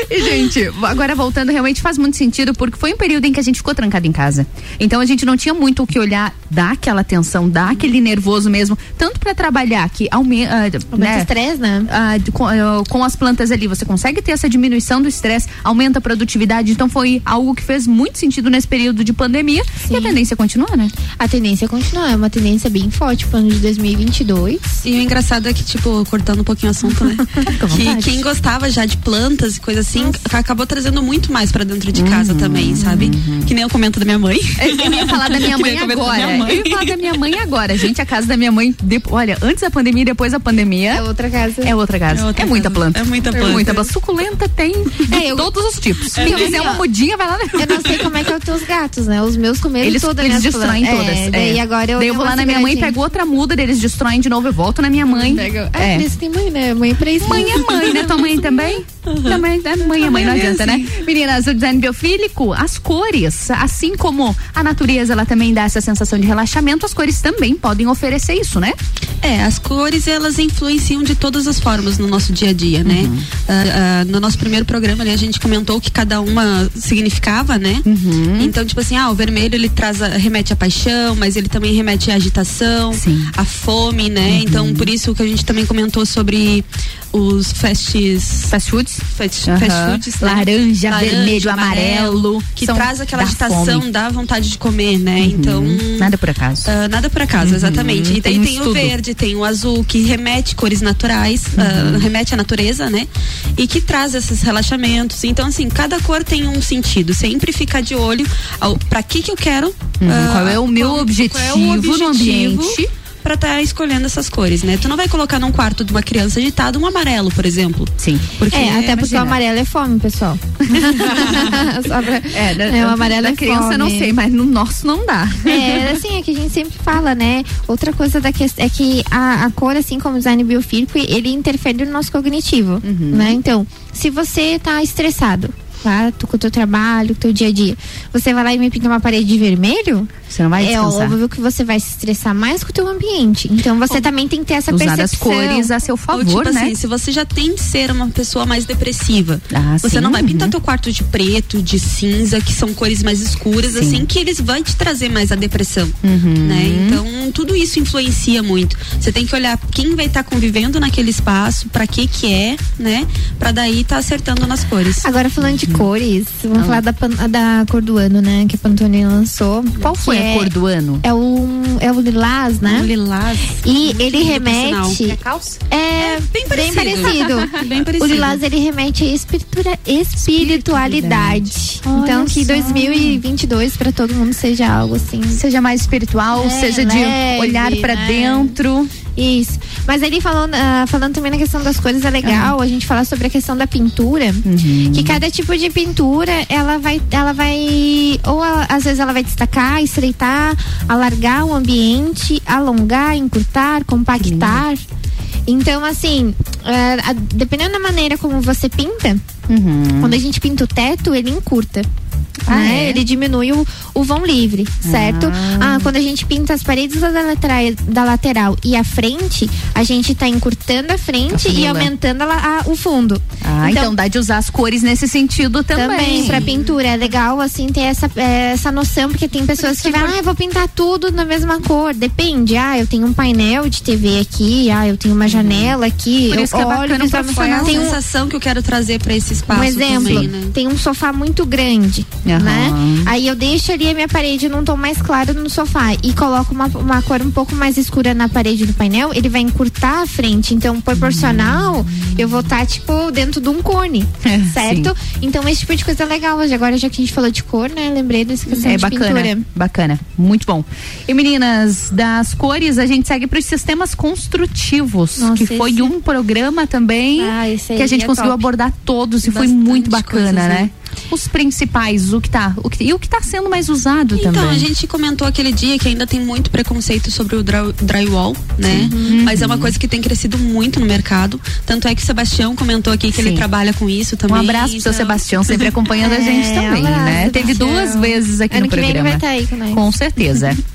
E, gente, agora voltando, realmente faz muito sentido, porque foi um período em que a gente ficou trancado em casa. Então a gente não tinha muito o que olhar, dar aquela atenção, dar aquele nervoso mesmo, tanto para trabalhar que aumenta. Aumenta né? o estresse, né? Ah, de- com, ah, com as plantas ali, você consegue ter essa diminuição do estresse, aumenta a produtividade. Então foi algo que fez muito sentido nesse período de pandemia. E a tendência continua, né? A tendência continua, é uma tendência bem forte pro ano de 2022. E o engraçado é que, tipo, cortando um pouquinho o assunto, né? (laughs) que quem gostava já de plantas e coisa assim, acabou trazendo muito mais pra dentro de casa também, sabe? Que nem eu comento da minha mãe. Eu ia falar da (laughs) minha mãe agora. minha mãe. Eu ia falar da minha mãe agora. Gente, a casa da minha mãe, de- olha, antes da pandemia e depois da pandemia. É outra casa. É outra casa. É, É outra muita casa. planta. É muita É planta. muita planta. Suculenta tem de É, eu- todos os tipos. É, Quem quiser uma ó, mudinha, vai lá. Eu não sei como é que é os teus gatos, né? Os meus comeram Eles, todas eles destroem plantas. todas. É, daí agora eu daí eu vou uma lá na minha mãe, pego outra muda, eles destroem de novo, eu volto na minha mãe. É, por isso tem mãe, né? Mãe pra isso. Mãe é mãe, né? Tua mãe também? Também, né? Mãe é mãe, não é adianta, né? Meninas, o design biofílico, as cores, assim como a natureza, ela também dá essa sensação de relaxamento, as cores também podem oferecer isso, né? É, as cores elas influenciam de todas as formas no nosso dia a dia, né? Uhum. Ah, ah, no nosso primeiro programa ali a gente comentou o que cada uma significava, né? Uhum. Então, tipo assim, ah, o vermelho ele traz a- remete à paixão, mas ele também remete à agitação, à fome, né? Uhum. Então, por isso que a gente também comentou sobre os festes fast foods, fast, Fast foods, né? Laranja, vermelho, amarelo, que traz aquela da agitação, fome. Uhum. dá vontade de comer, né? Então, Nada por acaso. ah, nada por acaso, Uhum, exatamente. E daí tem tem, o verde, tem o azul, que remete cores naturais, Uhum. ah, remete à natureza, né? E que traz esses relaxamentos. Então, assim, cada cor tem um sentido. Sempre ficar de olho pra que que eu quero. Uhum, ah, qual é o meu qual- objetivo qual é o no objetivo ambiente? Pra estar escolhendo essas cores, né? Tu não vai colocar num quarto de uma criança agitado um amarelo, por exemplo. Sim. Porque, é, até porque o amarelo é fome, pessoal. (laughs) Só pra- É, da, É, o amarelo da é criança eu não fome. sei, mas no nosso não dá. É, assim, é que a gente sempre fala, né? Outra coisa da questão é que a, a cor, assim como o design biofílico, ele interfere no nosso cognitivo, Uhum. né? Então, se você tá estressado, tá? Tu, com o teu trabalho, com o teu dia a dia, você vai lá e me pinta uma parede de vermelho, Você não vai é descansar. óbvio que você vai se estressar mais com o teu ambiente. Então, você também tem que ter essa Usar percepção. as cores a seu favor, Ou, tipo né? assim, se você já tem de ser uma pessoa mais depressiva, Ah, você sim, não vai pintar uhum. teu quarto de preto, de cinza, que são cores mais escuras, Sim. assim, que eles vão te trazer mais a depressão, Uhum. né? Então, tudo isso influencia muito. Você tem que olhar quem vai estar convivendo naquele espaço, pra que que é, né? Pra daí tá acertando nas cores. Agora falando de cores, Ah. vamos falar da, pan- da cor do ano, né? Que a Pantone lançou. Qual foi que a é- cor do ano? É o, é o lilás, né? O lilás. E ele lindo, sinal. remete. É calça? É, bem bem parecido. parecido. (laughs) Bem parecido. O lilás ele remete a espiritura, espiritualidade. Olha Então que só. 2022 para todo mundo seja algo assim. Seja mais espiritual, É, seja de leve, olhar pra né? dentro. Isso. Mas ele falando, ah, falando também na questão das cores é legal a gente falar sobre a questão da pintura, Uhum. que cada tipo de pintura ela vai, ela vai ou ela- às vezes ela vai destacar, estreitar, alargar o ambiente, alongar, encurtar, compactar. Então assim, a- dependendo da maneira como você pinta, quando a gente pinta o teto ele encurta. Ah, né? é? Ele diminui o, o vão livre, certo? Ah. quando a gente pinta as paredes da lateral, da lateral e a frente, a gente tá encurtando a frente e aumentando a a- o fundo. Ah, então, dá de usar as cores nesse sentido também. Também, pra pintura. É legal, assim, ter essa, é, essa noção, porque tem pessoas que vão, ah, eu vou pintar tudo na mesma cor. Depende. Ah, eu tenho um painel de TV aqui, ah, eu tenho uma janela aqui. Por eu isso que é olho bacana pra visualmente. qual é a Tem um- sensação que eu quero trazer pra esse espaço um exemplo, também, né? tem um sofá muito grande, Aham. né? Aí eu deixo ali a minha parede num tom mais claro no sofá e coloco uma, uma cor um pouco mais escura na parede do painel, ele vai encurtar a frente. Então, proporcional, eu vou estar, tipo, dentro de um cone, (laughs) certo? Então, esse tipo de coisa é legal. Hoje, Agora, já que a gente falou de cor, né? Lembrei dessa questão É de bacana, pintura. bacana, muito bom. E meninas, das cores a gente segue para os sistemas construtivos, Nossa, que foi esse- um programa também Ah, que a gente é conseguiu top. abordar todos e foi Bastante muito bacana, coisas, né? né? Os principais, o que tá, o que, e o que tá sendo mais usado Então, também. a gente comentou aquele dia que ainda tem muito preconceito sobre o dry- drywall, né? Uhum. Mas é uma coisa que tem crescido muito no mercado. Tanto é que o Sebastião comentou aqui que ele Sim. trabalha com isso Um também. abraço pro seu então- Sebastião, sempre (laughs) acompanhando a gente É, também, um abraço, né? Teve Sebastião. duas vezes aqui Ano no que vem ele programa. vai estar aí com nós. Com certeza. (laughs)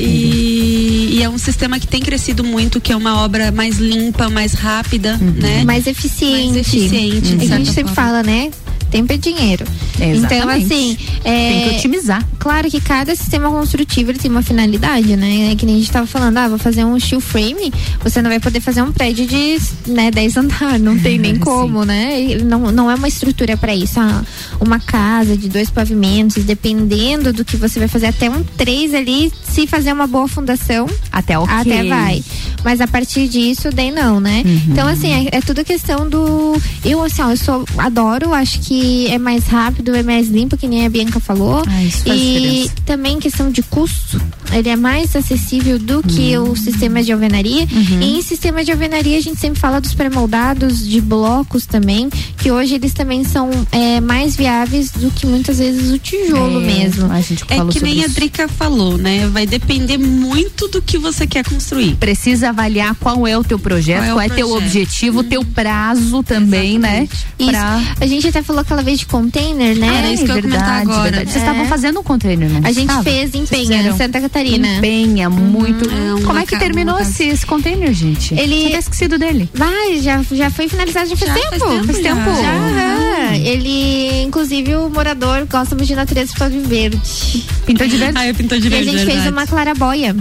E, e é um sistema que tem crescido muito, que é uma obra mais limpa, mais rápida, né? mais eficiente. Mais eficiente, É de que a gente sempre forma. fala, né? Tempo é dinheiro. Então, Exatamente. assim. é, Tem que otimizar. Claro que cada sistema construtivo ele tem uma finalidade, né? É que nem a gente tava falando, ah, vou fazer um steel frame, você não vai poder fazer um prédio de né, 10 andares, não tem nem (laughs) como, né? Não, não é uma estrutura para isso. Ah, uma casa de dois pavimentos, dependendo do que você vai fazer, até um três ali, se fazer uma boa fundação, até ok. Até vai. Mas a partir disso, daí não, né? Uhum. Então, assim, é, é tudo questão do. Eu, assim, ó, eu sou, adoro, acho que é mais rápido, é mais limpo, que nem a Bianca falou. Ah, isso faz e diferença. também questão de custo, ele é mais acessível do que Uhum. o sistema de alvenaria. E em sistema de alvenaria, a gente sempre fala dos pré-moldados, de blocos também, que hoje eles também são é, mais viáveis do que muitas vezes o tijolo É, mesmo. a gente É que sobre nem a isso. Drica falou, né? Vai depender muito do que você quer construir. Precisa avaliar qual é o teu projeto, Qual qual é é, o teu projeto. objetivo, teu prazo também, né? Isso. Pra... A gente até falou aquela vez de container, né? Era isso que eu ia comentar verdade, agora. verdade. Vocês É. estavam fazendo um container, não A gente estava? fez em Penha, Santa Catarina. Em Penha, muito. é uma Como é que terminou esse, esse container, gente? Ele- Tinha até esquecido dele. Vai, já, já foi finalizado já faz Já tempo. faz tempo, Faz já. tempo. Já. aham. Ele, inclusive, o morador gosta muito de natureza por de verde. Pintou de verde? (laughs) Ah, eu pintou de E a verde, gente fez verdade. uma clarabóia.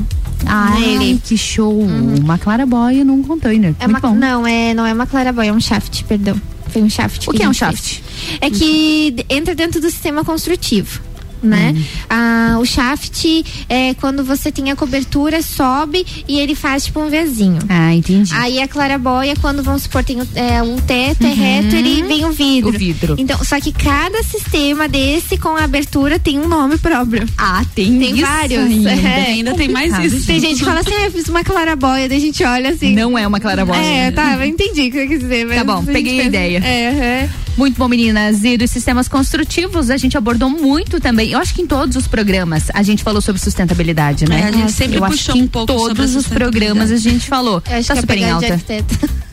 Ai, nele. que show. Uma clarabóia num container. É Muito uma, bom. não, é, não é uma clarabóia, é um shaft, perdão. Foi um shaft. O que a é um fez. É que entra dentro do sistema construtivo. Né? Uhum. Ah, o shaft é quando você tem a cobertura, sobe e ele faz tipo um Vzinho. Ah, entendi. Aí a clarabóia, quando vamos supor, tem o, é, o teto, é reto, ele vem o vidro. Uhum. O vidro. Então, só que cada sistema desse com a abertura tem um nome próprio. Ah, tem Tem vários. ainda. É. Ainda tem mais isso. Tem gente que fala assim, ah, eu fiz uma clarabóia, daí a gente olha assim. Não é uma clarabóia. É, tá, eu entendi o que você quis dizer. Tá bom, peguei a pensa- ideia. É, é. Muito bom, meninas. E dos sistemas construtivos, a gente abordou muito também. Eu acho que em todos os programas a gente falou sobre sustentabilidade, né? É, a gente sempre Eu acho puxou que em um pouco sobre todos os programas a gente falou. Eu acho tá que é super em alta.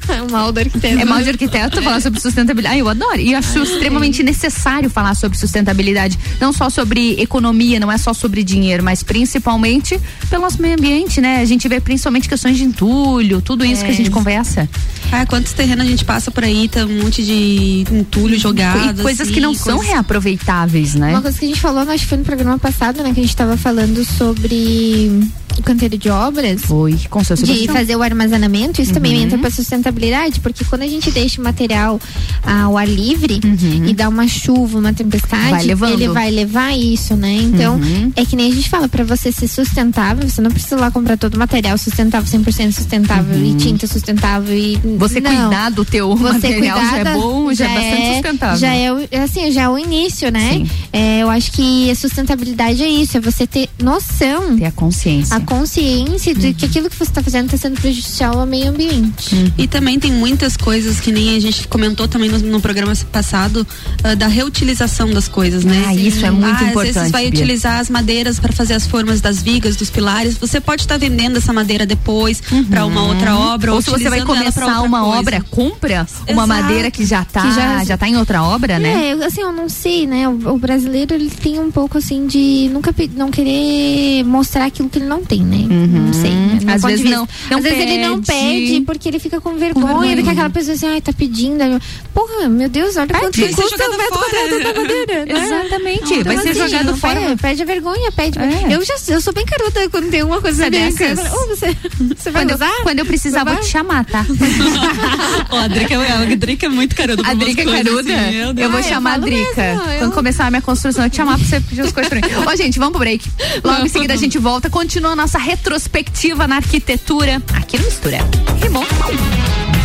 É o mal do arquiteto. É mal de arquiteto falar sobre sustentabilidade. Ah, eu adoro. E acho extremamente necessário falar sobre sustentabilidade. Não só sobre economia, não é só sobre dinheiro, mas principalmente pelo nosso meio ambiente, né? A gente vê principalmente questões de entulho, tudo isso É. que a gente conversa. Ah, quantos terrenos a gente passa por aí, tá um monte de entulho jogado. e coisas que assim, não são coisas- reaproveitáveis, né? Uma coisa que a gente falou, acho que foi no programa passado, né? Que a gente tava falando sobre o canteiro de obras. Foi, com seu De fazer o armazenamento, isso também Uhum. entra para sustentabilidade, porque quando a gente deixa o material ao ar livre e dá uma chuva, uma tempestade, Uhum. Vai ele vai levar isso, né? Então, Uhum. é que nem a gente fala, para você ser sustentável, você não precisa lá comprar todo o material sustentável, 100% sustentável e tinta sustentável e Uhum. Você não. cuidar do teu Você material já é bom, já, é bastante sustentável. Já é, é assim, já é o início, né? Sim. É, eu acho que a sustentabilidade é isso, é você ter noção, Ter a consciência. a consciência de que aquilo que você está fazendo está sendo prejudicial ao meio ambiente. E também tem muitas coisas que nem a gente comentou também no, no programa passado ah, da reutilização das coisas, né? Ah, isso é muito Ah, Às importante, vezes vai Bia. utilizar as madeiras para fazer as formas das vigas, dos pilares. Você pode estar vendendo essa madeira depois para uma outra obra Ou se você vai começar uma coisa. obra, compra uma Exato. madeira que já tá, Que já- já... tá em outra obra, né? É, assim, eu não sei, né? O, o brasileiro, ele tem um pouco, assim, de nunca não querer mostrar aquilo que ele não tem, né? Não sei. né? Às vezes não- não Às vezes ele não pede. pede porque ele fica com vergonha, vergonha. do que aquela pessoa assim, ai, tá pedindo. Eu, Porra, meu Deus, olha quanto vai que custa um metro quadrado da madeira. né? Exatamente, Então, vai ser assim, jogado fora. Perde, perde a vergonha, pede. É. Eu já eu sou bem caruda quando tem uma coisa é dessas. dessas? Oh, você, você vai Quando eu, usar? quando eu precisar, vou te chamar, tá? (laughs) Ó, a Drica, a Drica é muito pra A Drica é caruda? assim, eu vou Ah, eu chamar a falo Drica. mesmo, eu- Quando começar a minha construção, eu te chamar pra você pedir as coisas pra mim. (laughs) Ô, gente, vamos pro break. Logo em seguida a gente volta, continua a nossa retrospectiva na arquitetura. Aqui no Mistura. Rimou.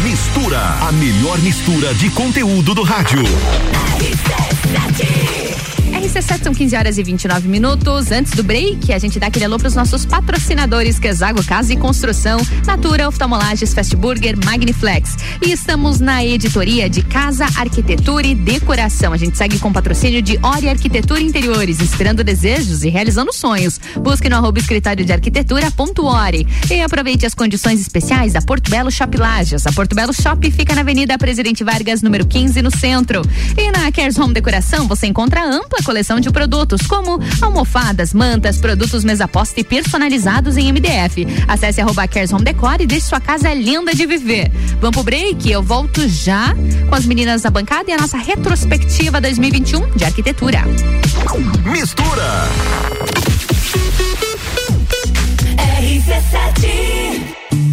Mistura, a melhor mistura de conteúdo do rádio. RC7 são 15 horas e 29 minutos. Antes do break, a gente dá aquele alô pros nossos patrocinadores, que é Zago Casa e Construção, Natura Oftalmolages, Fast Burger, Magniflex. E estamos na editoria de Casa, Arquitetura e Decoração. A gente segue com patrocínio de Ori Arquitetura Interiores, inspirando desejos e realizando sonhos. Busque no arroba escritório de arquitetura.ori. E aproveite as condições especiais da Porto Belo Shop Lages. A Porto Belo Shop fica na Avenida Presidente Vargas, número 15, no centro. E na Cares Home Decoração, você encontra ampla coleção de produtos, como almofadas, mantas, produtos mesa posta e personalizados em MDF. Acesse arroba Cares Home Decor e deixe sua casa linda de viver. Vamos pro break? Eu volto já com as meninas da bancada e a nossa retrospectiva 2021 de arquitetura. Mistura. RC7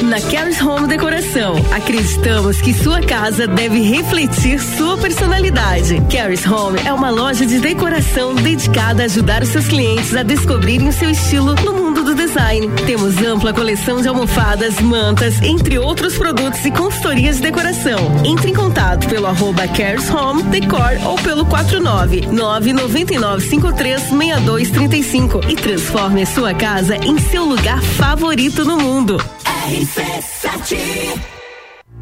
Na Caris Home Decoração, acreditamos que sua casa deve refletir sua personalidade. Caris Home é uma loja de decoração dedicada a ajudar os seus clientes a descobrirem o seu estilo no mundo do design. Temos ampla coleção de almofadas, mantas, entre outros produtos e consultorias de decoração. Entre em contato pelo arroba Caris Home Decor ou pelo 49 999 53 6235 e transforme a sua casa em seu lugar favorito no mundo. RC7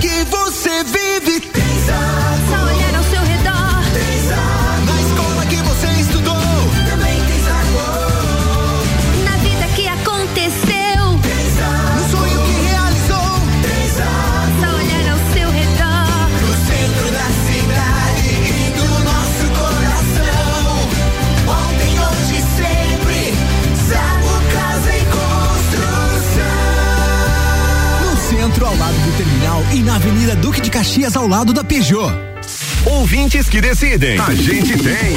Que você vive. Tem e na Avenida Duque de Caxias, ao lado da Peugeot. Ouvintes que decidem. A gente tem.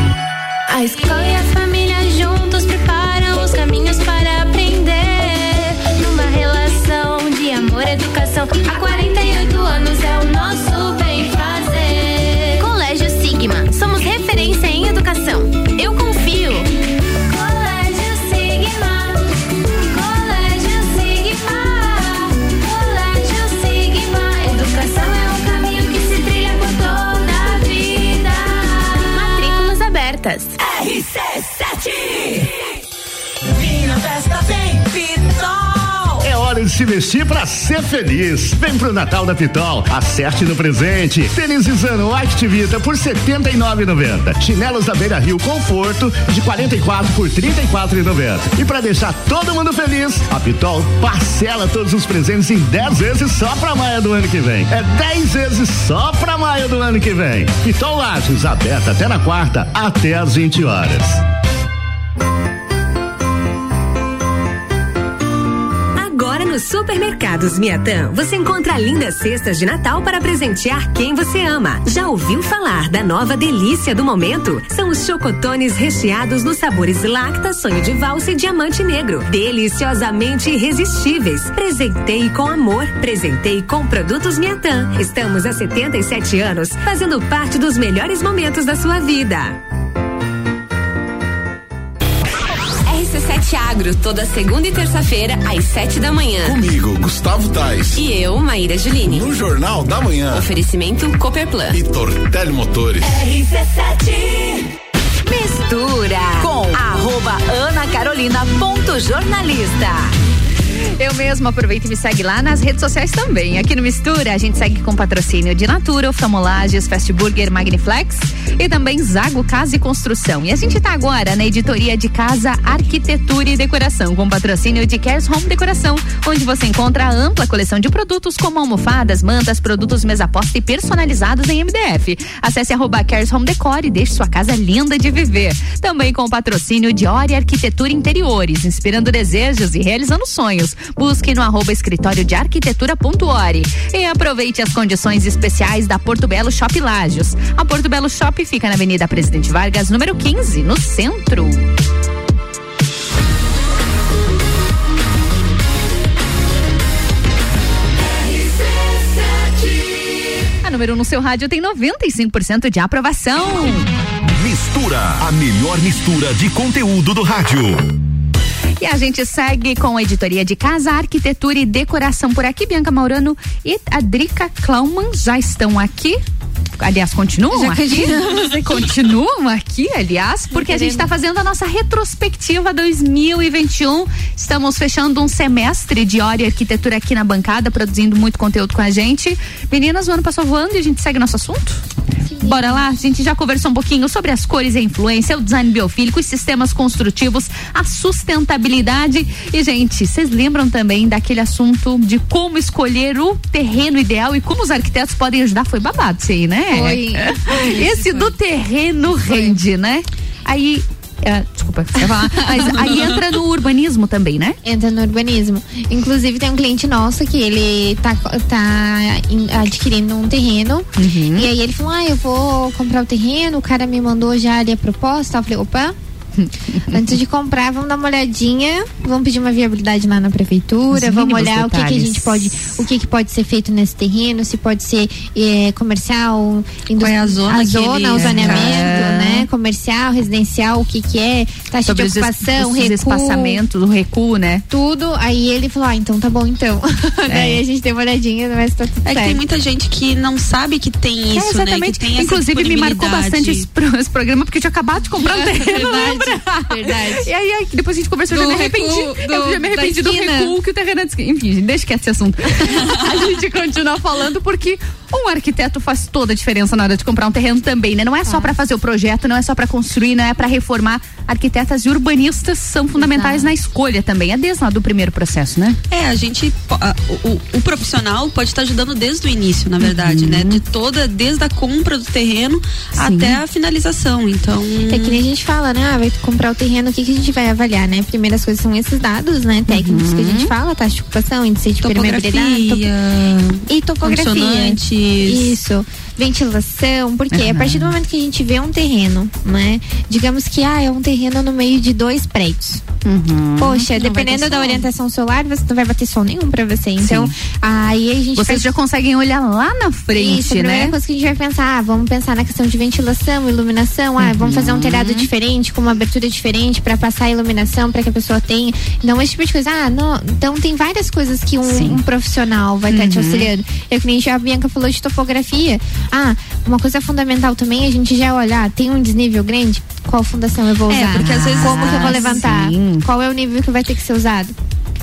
A escola e a família juntos preparam os caminhos para aprender. É hora de se vestir pra ser feliz. Vem pro Natal da Pitol, acerte no presente. Tênis Zano Activita por 79,90. Chinelos da Beira Rio Conforto de 44 por 34,90. E pra deixar todo mundo feliz, a Pitol parcela todos os presentes em 10 vezes só pra maio do ano que vem. É 10 vezes só pra maio do ano que vem. Pitol Lages, aberta até na quarta, até às 20 horas. Nos supermercados Miatã, você encontra lindas cestas de Natal para presentear quem você ama. Já ouviu falar da nova delícia do momento? São os chocotones recheados nos sabores lacta, sonho de valsa e diamante negro. Deliciosamente irresistíveis. Presentei com amor. Presentei com produtos Miatã. Estamos há 77 anos fazendo parte dos melhores momentos da sua vida. RC7 Agro, toda segunda e terça-feira, às sete da manhã. Comigo, Gustavo Tais. E eu, Maíra Juline. No Jornal da Manhã. Oferecimento Cooperplan. E Tortelli Motores. RC7 Mistura com arroba Ana Carolina ponto jornalista. Eu mesmo aproveito e me segue lá nas redes sociais também. Aqui no Mistura, a gente segue com patrocínio de Natura, Oftalmolages, Fast Burger, Magniflex e também Zago Casa e Construção. E a gente tá agora na editoria de Casa, Arquitetura e Decoração, com patrocínio de Cares Home Decoração, onde você encontra a ampla coleção de produtos como almofadas, mantas, produtos mesa posta e personalizados em MDF. Acesse arroba Cares Home Decor e deixe sua casa linda de viver. Também com patrocínio de Ori Arquitetura Interiores, inspirando desejos e realizando sonhos. Busque no arroba escritório de. E aproveite as condições especiais da Porto Belo Shop Lages. A Porto Belo Shop fica na Avenida Presidente Vargas, número 15, no centro. Número 1 um no seu rádio tem 95% de aprovação. Mistura, a melhor mistura de conteúdo do rádio. E a gente segue com a editoria de Casa, Arquitetura e Decoração por aqui. Bianca Maurano e a Drica Klauman já estão aqui. Aliás, continuam Já aqui? aqui. Continuam aqui, aliás, porque a gente está fazendo a nossa retrospectiva 2021. Estamos fechando um semestre de hora e arquitetura aqui na bancada, produzindo muito conteúdo com a gente. Meninas, o ano passou voando e a gente segue nosso assunto? Bora lá, a gente já conversou um pouquinho sobre as cores e a influência, o design biofílico, os sistemas construtivos, a sustentabilidade. E, gente, vocês lembram também daquele assunto de como escolher o terreno ideal e como os arquitetos podem ajudar? Foi babado isso aí, né? Foi. (laughs) Esse do terreno rende, né? Aí. é, desculpa, você falar, (laughs) mas aí entra no urbanismo também, né? Entra no urbanismo. Inclusive, tem um cliente nosso que ele tá, tá adquirindo um terreno. Uhum. E aí ele falou: Ah, eu vou comprar o terreno. O cara me mandou já ali a proposta. Eu falei: opa. (laughs) Antes de comprar, vamos dar uma olhadinha, vamos pedir uma viabilidade lá na prefeitura, Os vamos olhar o que, que a detalhes. gente pode, o que, que pode ser feito nesse terreno, se pode ser eh, comercial, Qual é a zona a que zona, o zoneamento, É. né? Comercial, residencial, o que que é, taxa Sobre de ocupação, os recuo espaçamentos, o recuo, né? tudo. Aí ele falou: Ah, então tá bom então. (laughs) Daí a gente deu uma olhadinha, mas tá tudo É que certo. tem muita gente que não sabe que tem isso, É, exatamente. né? Que tem essa Inclusive, me marcou bastante esse, pro- esse programa, porque eu tinha acabado de comprar um (laughs) terreno. Verdade, lembra? verdade. E aí, aí, depois a gente conversou, eu já Do me arrependi. recuo, eu do- já me arrependi do recuo que o terreno é. Enfim, deixa quieto esse assunto. (laughs) a gente continua falando porque um arquiteto faz toda a diferença na hora de comprar um terreno também, né? Não é só pra fazer o projeto, não é só pra construir, não é pra reformar. Arquitetas e urbanistas são fundamentais na escolha também. É desde lá do primeiro processo, né? É, a gente. a- o, o- profissional pode estar ajudando desde o início, na verdade, né? De toda, desde a compra do terreno até a finalização. Então. É que nem a gente fala, né? Ah, vai comprar o terreno, o que, que a gente vai avaliar, né? Primeiras coisas são esses dados, né? Técnicos que a gente fala, taxa de ocupação, índice de permeabilidade. Topografia, top- E topografia. Consonantes. Isso. Ventilação, porque a partir do momento que a gente vê um terreno, né? Digamos que ah, é um terreno no meio de dois prédios. Poxa, Não dependendo da orientação solar, você não vai bater sol nenhum pra você. Então, aí a gente Vocês faz- já conseguem olhar lá na frente, isso, a primeira né? coisa que a gente vai pensar, ah, vamos pensar na questão de ventilação, iluminação, ah, vamos fazer um Uhum. telhado diferente, com uma abertura diferente para passar a iluminação para que a pessoa tenha. Não, esse tipo de coisa. Ah, não, então tem várias coisas que um, um profissional vai estar te Uhum. auxiliando. Eu que nem a Bianca falou de topografia. Ah, uma coisa fundamental também, a gente já olhar, tem um desnível grande, qual fundação eu vou É, usar? porque às vezes- como que eu vou Ah, levantar? sim. Qual é o nível que vai ter que ser usado?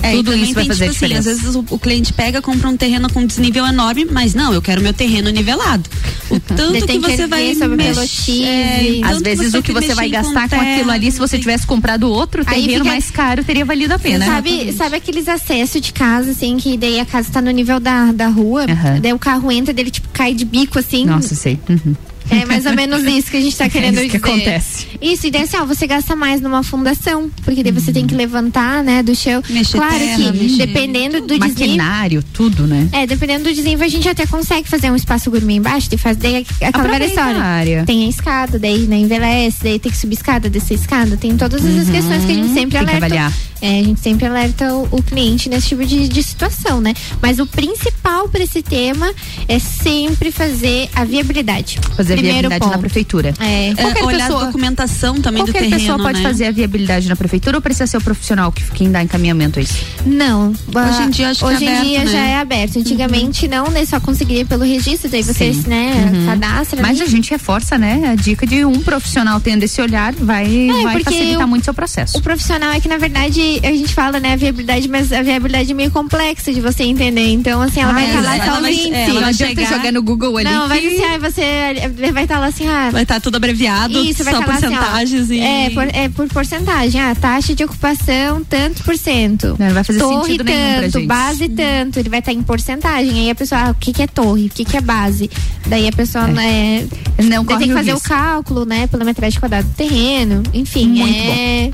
É, Tudo isso vai tem, fazer tipo assim, diferença. às vezes o, o cliente pega, compra um terreno com desnível enorme, mas não, eu quero meu terreno nivelado. O (laughs) tanto que você vai mexer, é, Às vezes o que você vai gastar com terra, aquilo ali, se você tivesse comprado outro terreno fica- mais caro, teria valido a pena. Sabe, sabe aqueles acessos de casa, assim, que daí a casa tá no nível da, da rua, Aham. daí o carro entra, dele tipo cai de bico assim. Nossa, sei. Uhum. É mais ou menos isso que a gente tá (laughs) querendo É isso que dizer. acontece. Isso, e daí assim, ó, você gasta mais numa fundação, porque daí você tem que levantar, né, do chão. Mexer claro terra, que mexer- dependendo do desnível. Maquinário, tudo, né? É, dependendo do desnível, a gente até consegue fazer um espaço gourmet embaixo e faz daí aquela velha Aproveita história. área. Tem a escada, daí né, envelhece, daí tem que subir escada, descer escada, tem todas essas Uhum. questões que a gente sempre Tem que alerta. avaliar. É, a gente sempre alerta o, o cliente nesse tipo de, de situação, né? Mas o principal para esse tema é sempre fazer a viabilidade. Fazer viabilidade ponto. na prefeitura. É, É, Qualquer olhar pessoa- a documentação também do Qualquer terreno, pessoa pode né? fazer a viabilidade na prefeitura ou precisa ser o profissional que quem dá encaminhamento a isso? Não. Hoje em dia acho que Hoje é em aberto, dia né? já é aberto. Antigamente não, né? Só conseguiria pelo registro, daí você, Sim. né, Uhum. cadastra. Mas ali. a gente reforça, né? A dica de um profissional tendo esse olhar vai, É, vai facilitar o- muito seu processo. O profissional é que, na verdade, a gente fala, né, a viabilidade, mas a viabilidade é meio complexa de você entender. Então, assim, ela Ah, vai ela só vai- é, índices. ela vai chegar- jogar no Google ali Não, vai que- assim, ah, você vai estar lá assim, ah. Vai estar tudo abreviado, Isso, vai só lá assim, ó, porcentagens e. É por, é por porcentagem. Ah, taxa de ocupação, tanto por cento. Não vai fazer torre sentido nenhum pra tanto, gente. base tanto. Ele vai estar em porcentagem. Aí a pessoa, ah, o que, que é torre? O que, que é base? Daí a pessoa né, Não tem que o fazer o, risco. cálculo, né? Pela metragem quadrada do terreno. Enfim, Muito é.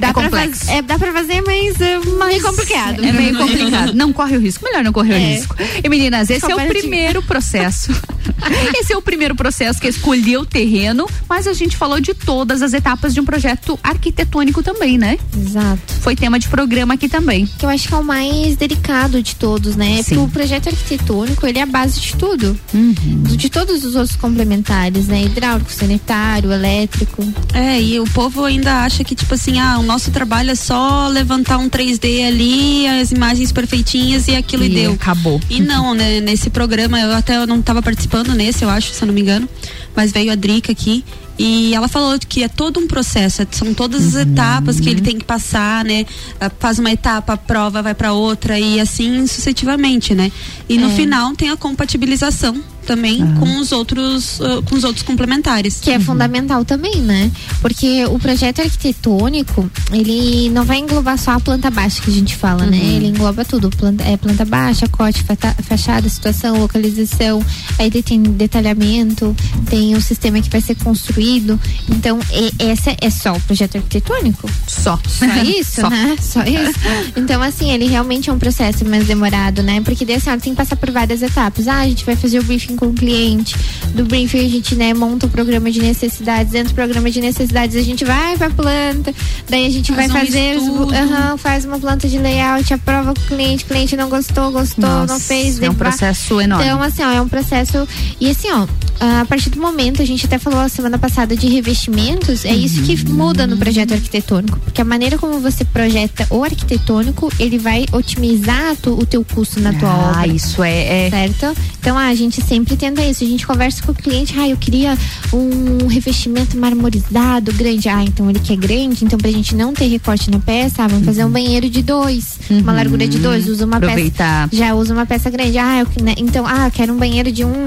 Dá, É pra complexo. faz- é, dá pra fazer, mas é meio complicado. É meio complicado. Não corre o risco. Melhor não correr o É. risco. E meninas, esse é o primeiro processo. (laughs) esse é o primeiro processo que é escolher o terreno, mas a gente falou de todas as etapas de um projeto arquitetônico também, né? Exato. Foi tema de programa aqui também. Que eu acho que é o mais delicado de todos, né? Sim. Porque o projeto arquitetônico, ele é a base de tudo. Uhum. De todos os outros complementares, né? Hidráulico, sanitário, elétrico. É, e o povo ainda acha que, tipo assim, ah, o nosso trabalho é só levantar um 3D ali, as imagens perfeitinhas e aquilo e, E deu. acabou. E não, né? Nesse programa, eu até não estava participando nesse, eu acho, se eu não me engano. Mas veio a Drica aqui. E ela falou que é todo um processo, é- são todas as etapas que ele tem que passar, né? Faz uma etapa, prova, vai para outra e assim sucessivamente, né? E no É. final tem a compatibilização também com os outros ah, com os outros complementares. Que é fundamental também, né? Porque o projeto arquitetônico, ele não vai englobar só a planta baixa que a gente fala, né? Ele engloba tudo. Planta, é planta baixa, corte, fata- fachada, situação, localização, aí tem detalhamento, tem o sistema que vai ser construído. Então, e- essa é só o projeto arquitetônico? Só. (laughs) Só isso, Só. né? Só isso. (laughs) Então, assim, ele realmente é um processo mais demorado, né? Porque daí, assim, ó, tem que passar por várias etapas. Ah, a gente vai fazer o briefing com o cliente. Do briefing a gente, né, monta o programa de necessidades. Dentro do programa de necessidades a gente vai pra planta. Daí a gente Faz vai um fazer, os- aham, faz uma planta de layout, aprova com o cliente, o cliente não gostou, gostou, Nossa, não fez. é um processo enorme. Então, assim, ó, é um processo. E assim, ó, a partir do momento, a gente até falou a semana passada de revestimentos, é isso que muda no projeto arquitetônico. Porque a maneira como você projeta o arquitetônico, ele vai otimizar tu- o teu custo na tua Ah, obra. isso é, é- Certo? Então, ah, a gente sempre tenta isso. A gente conversa com o cliente, ah, eu queria um revestimento marmorizado, grande. Ah, então ele quer grande, então pra gente não ter recorte na peça, ah, vamos fazer um banheiro de dois, uma largura de dois, usa uma Aproveitar. peça. Já usa uma peça grande. Ah, eu, né, então, ah, quero um banheiro de um,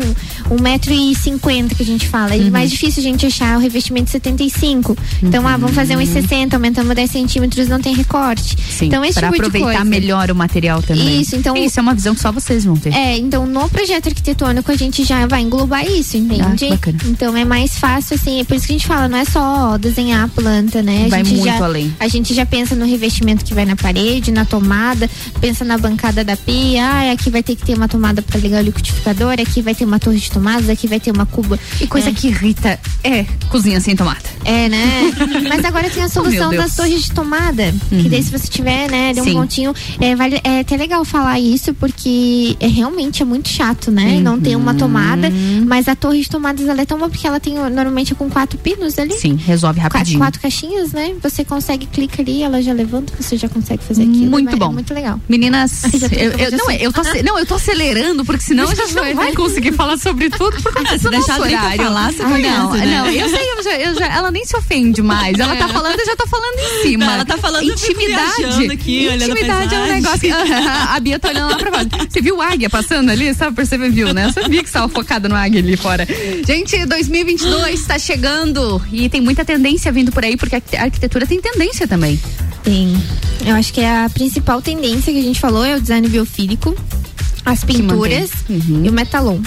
um metro e cinquenta que a gente fala. É mais difícil a gente achar o revestimento de 75. Então, ah, vamos fazer um 60, aumentamos 10 centímetros, não tem recorte. Sim, então, esse pra tipo de aproveitar coisa. melhor o material também. Isso, então- Isso é uma visão que só vocês vão ter. É, então no projeto arquitetônico a gente já vai englobar isso, entende? Ah, então é mais fácil, assim, é por isso que a gente fala, não é só desenhar a planta, né? A Vai gente muito já, além. A gente já pensa no revestimento que vai na parede, na tomada, pensa na bancada da pia, ah, aqui vai ter que ter uma tomada para ligar o liquidificador, aqui vai ter uma torre de tomadas, aqui vai ter uma cuba. E coisa É. que irrita é cozinha sem tomada. É, né? (laughs) Mas agora tem a solução Oh, das torres de tomada. Que daí, se você tiver, né, ali um Sim. pontinho. É, vale, é até legal falar isso, porque é, realmente é muito chato, né? Não ter uma tomada. Mas a torre de tomadas ela é tão boa porque ela tem normalmente com quatro pinos ali. Sim, resolve Quatro, rapidinho. quatro caixinhas, né? Você consegue, clica ali, ela já levanta, você já consegue fazer aquilo. Muito É bom. muito legal. Meninas, (laughs) eu, eu- não, sei. eu tô, não, eu tô acelerando, porque senão a gente não vai conseguir falar sobre tudo por Se do deixar nosso horário. falar, você Ah, conhece, não, né? não, eu sei, eu já, eu já- ela nem se ofende mais. Ela tá falando, eu já tô falando em cima. Não, ela tá falando, intimidade. aqui, intimidade é um negócio. que- (laughs) a Bia tá olhando lá pra fora. Você viu águia passando ali? Sabe, percebeu, viu, né? Eu sabia que estava focada no águia ali fora. Gente, 2022 tá chegando e tem muita tendência vindo por aí, porque a arquitetura tem tendência também. Tem. Eu acho que é a principal tendência que a gente falou é o design biofílico, as pinturas Uhum. e o metalon.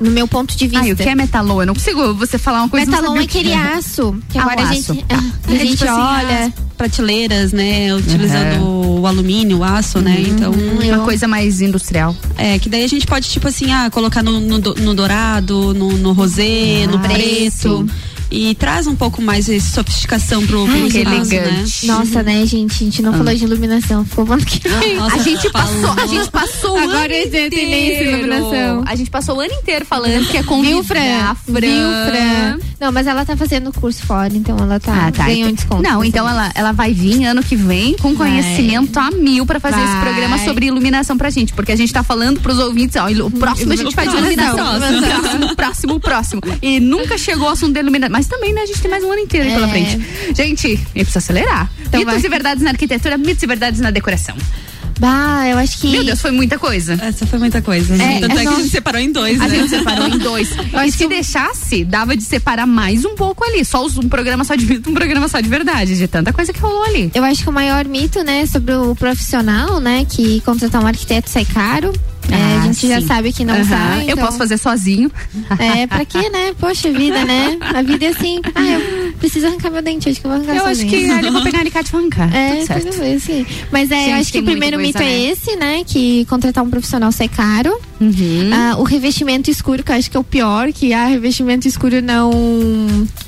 No meu ponto de vista. Ah, o que é metalon? Eu não consigo você falar uma coisa eu Metalon é aquele é. aço que Ah, agora a gente, Tá. a gente tipo assim, olha. as prateleiras, né? Utilizando o alumínio, o aço, né? Então. Uma coisa mais industrial. É, que daí a gente pode, tipo assim, ah, colocar no, no, no dourado, no, no rosé, no Ah, preto. E traz um pouco mais de sofisticação pro, pro Ai, espaço, que né? elegante. Nossa, né, gente? A gente não Ah. falou de iluminação. Ficou bom que Nossa, (laughs) a gente passou, a gente passou o Agora ano inteiro. iluminação. A gente passou o ano inteiro falando que é convidar Viu, Fran? Fran. Viu, Fran? Não, mas ela tá fazendo curso fora, então ela tá, Ah, tá. ganhou um desconto. Não, então ela, ela vai vir ano que vem com conhecimento a mil pra fazer esse Vai. programa sobre iluminação pra gente. Porque a gente tá falando pros ouvintes, ó, o próximo a gente faz de iluminação. Iluminação. Próximo, próximo, próximo. E nunca chegou o assunto da iluminação. Mas também, né, a gente tem mais um ano inteiro aí pela É. frente. Gente, ele precisa acelerar. Então mitos vai. e verdades na arquitetura, mitos e verdades na decoração. Bah, eu acho que. Meu Deus, foi muita coisa. Essa foi muita coisa. É, Tanto é, é, que a gente separou em dois, A né? gente separou em dois. (laughs) E se deixasse, dava de separar mais um pouco ali. Só um programa só de mito, um programa só de verdade. De tanta coisa que rolou ali. Eu acho que o maior mito, né, sobre o profissional, né, que contratar um arquiteto sai caro. É, Ah, a gente já sim. sabe que não Aham. sai. Eu então- posso fazer sozinho. É, pra quê, né? Poxa vida, né? A vida é assim. Ah, eu preciso arrancar meu dente, acho que eu vou arrancar Eu acho sozinha. que ali eu vou pegar a alicate e vou arrancar. É, Tudo certo. tudo bem, sim. Mas é, Gente, eu acho que o primeiro mito é né? esse, né? Que contratar um profissional sai caro. Uhum. Ah, o revestimento escuro, que eu acho que é o pior, que ah, revestimento escuro não,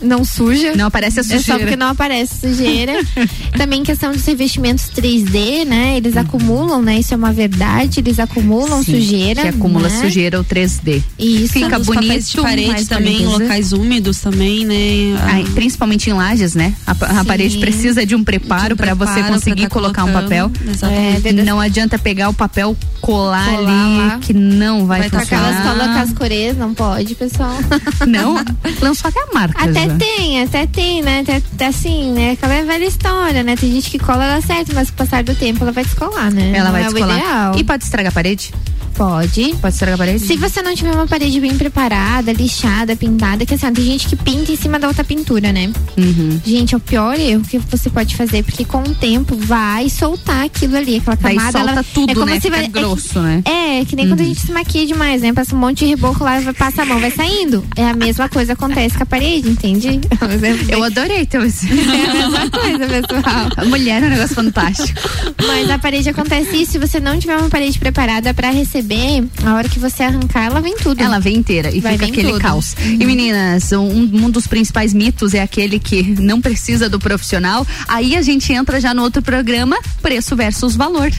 não suja. Não aparece a É só sujeira. porque não aparece sujeira. (laughs) Também questão dos revestimentos 3D, né? Eles acumulam, né? Isso é uma verdade, eles acumulam Sim, sujeira. Que acumula né? sujeira ou 3D. Isso. Fica Os bonito. papéis de parede mais também, bonito. locais úmidos também, né? Ah, principalmente em lajes, né? A, a parede precisa de um preparo um para você conseguir tá colocar um papel. exatamente. É, Não adianta pegar o papel, colar, Colar ali, lá. que não vai, Vai funcionar. Aquelas colas cascorês, não pode, pessoal. (laughs) Não, lançou até a marca. Até já. tem, até tem, né? Até, até assim, né? Aquela é velha história, né? Tem gente que cola ela certo, mas com o passar do tempo ela vai descolar, né? Ela Não vai é o descolar. ideal. E pode estragar a parede? Pode. Pode estragar a parede? Se você não tiver uma parede bem preparada, lixada, pintada, que assim, tem gente que pinta em cima da outra pintura, né? Uhum. Gente, é o pior erro que você pode fazer, porque com o tempo vai soltar aquilo ali, aquela Daí camada. solta ela, tudo, é como né? se vai, grosso, é, né? É, que nem quando a Uhum. gente se maquia demais, né? Passa um monte de reboco lá, passa a mão, vai saindo. É a mesma coisa que acontece com a parede, entende? (laughs) Eu adorei teu (laughs) esse. É a mesma coisa, pessoal. A mulher é um negócio fantástico. Mas a parede acontece isso, se você não tiver uma parede preparada pra receber, a hora que você arrancar, ela vem tudo. Ela vem inteira e Vai fica aquele tudo. caos. E meninas, um, um dos principais mitos é aquele que não precisa do profissional. Aí a gente entra já no outro programa, preço versus valor.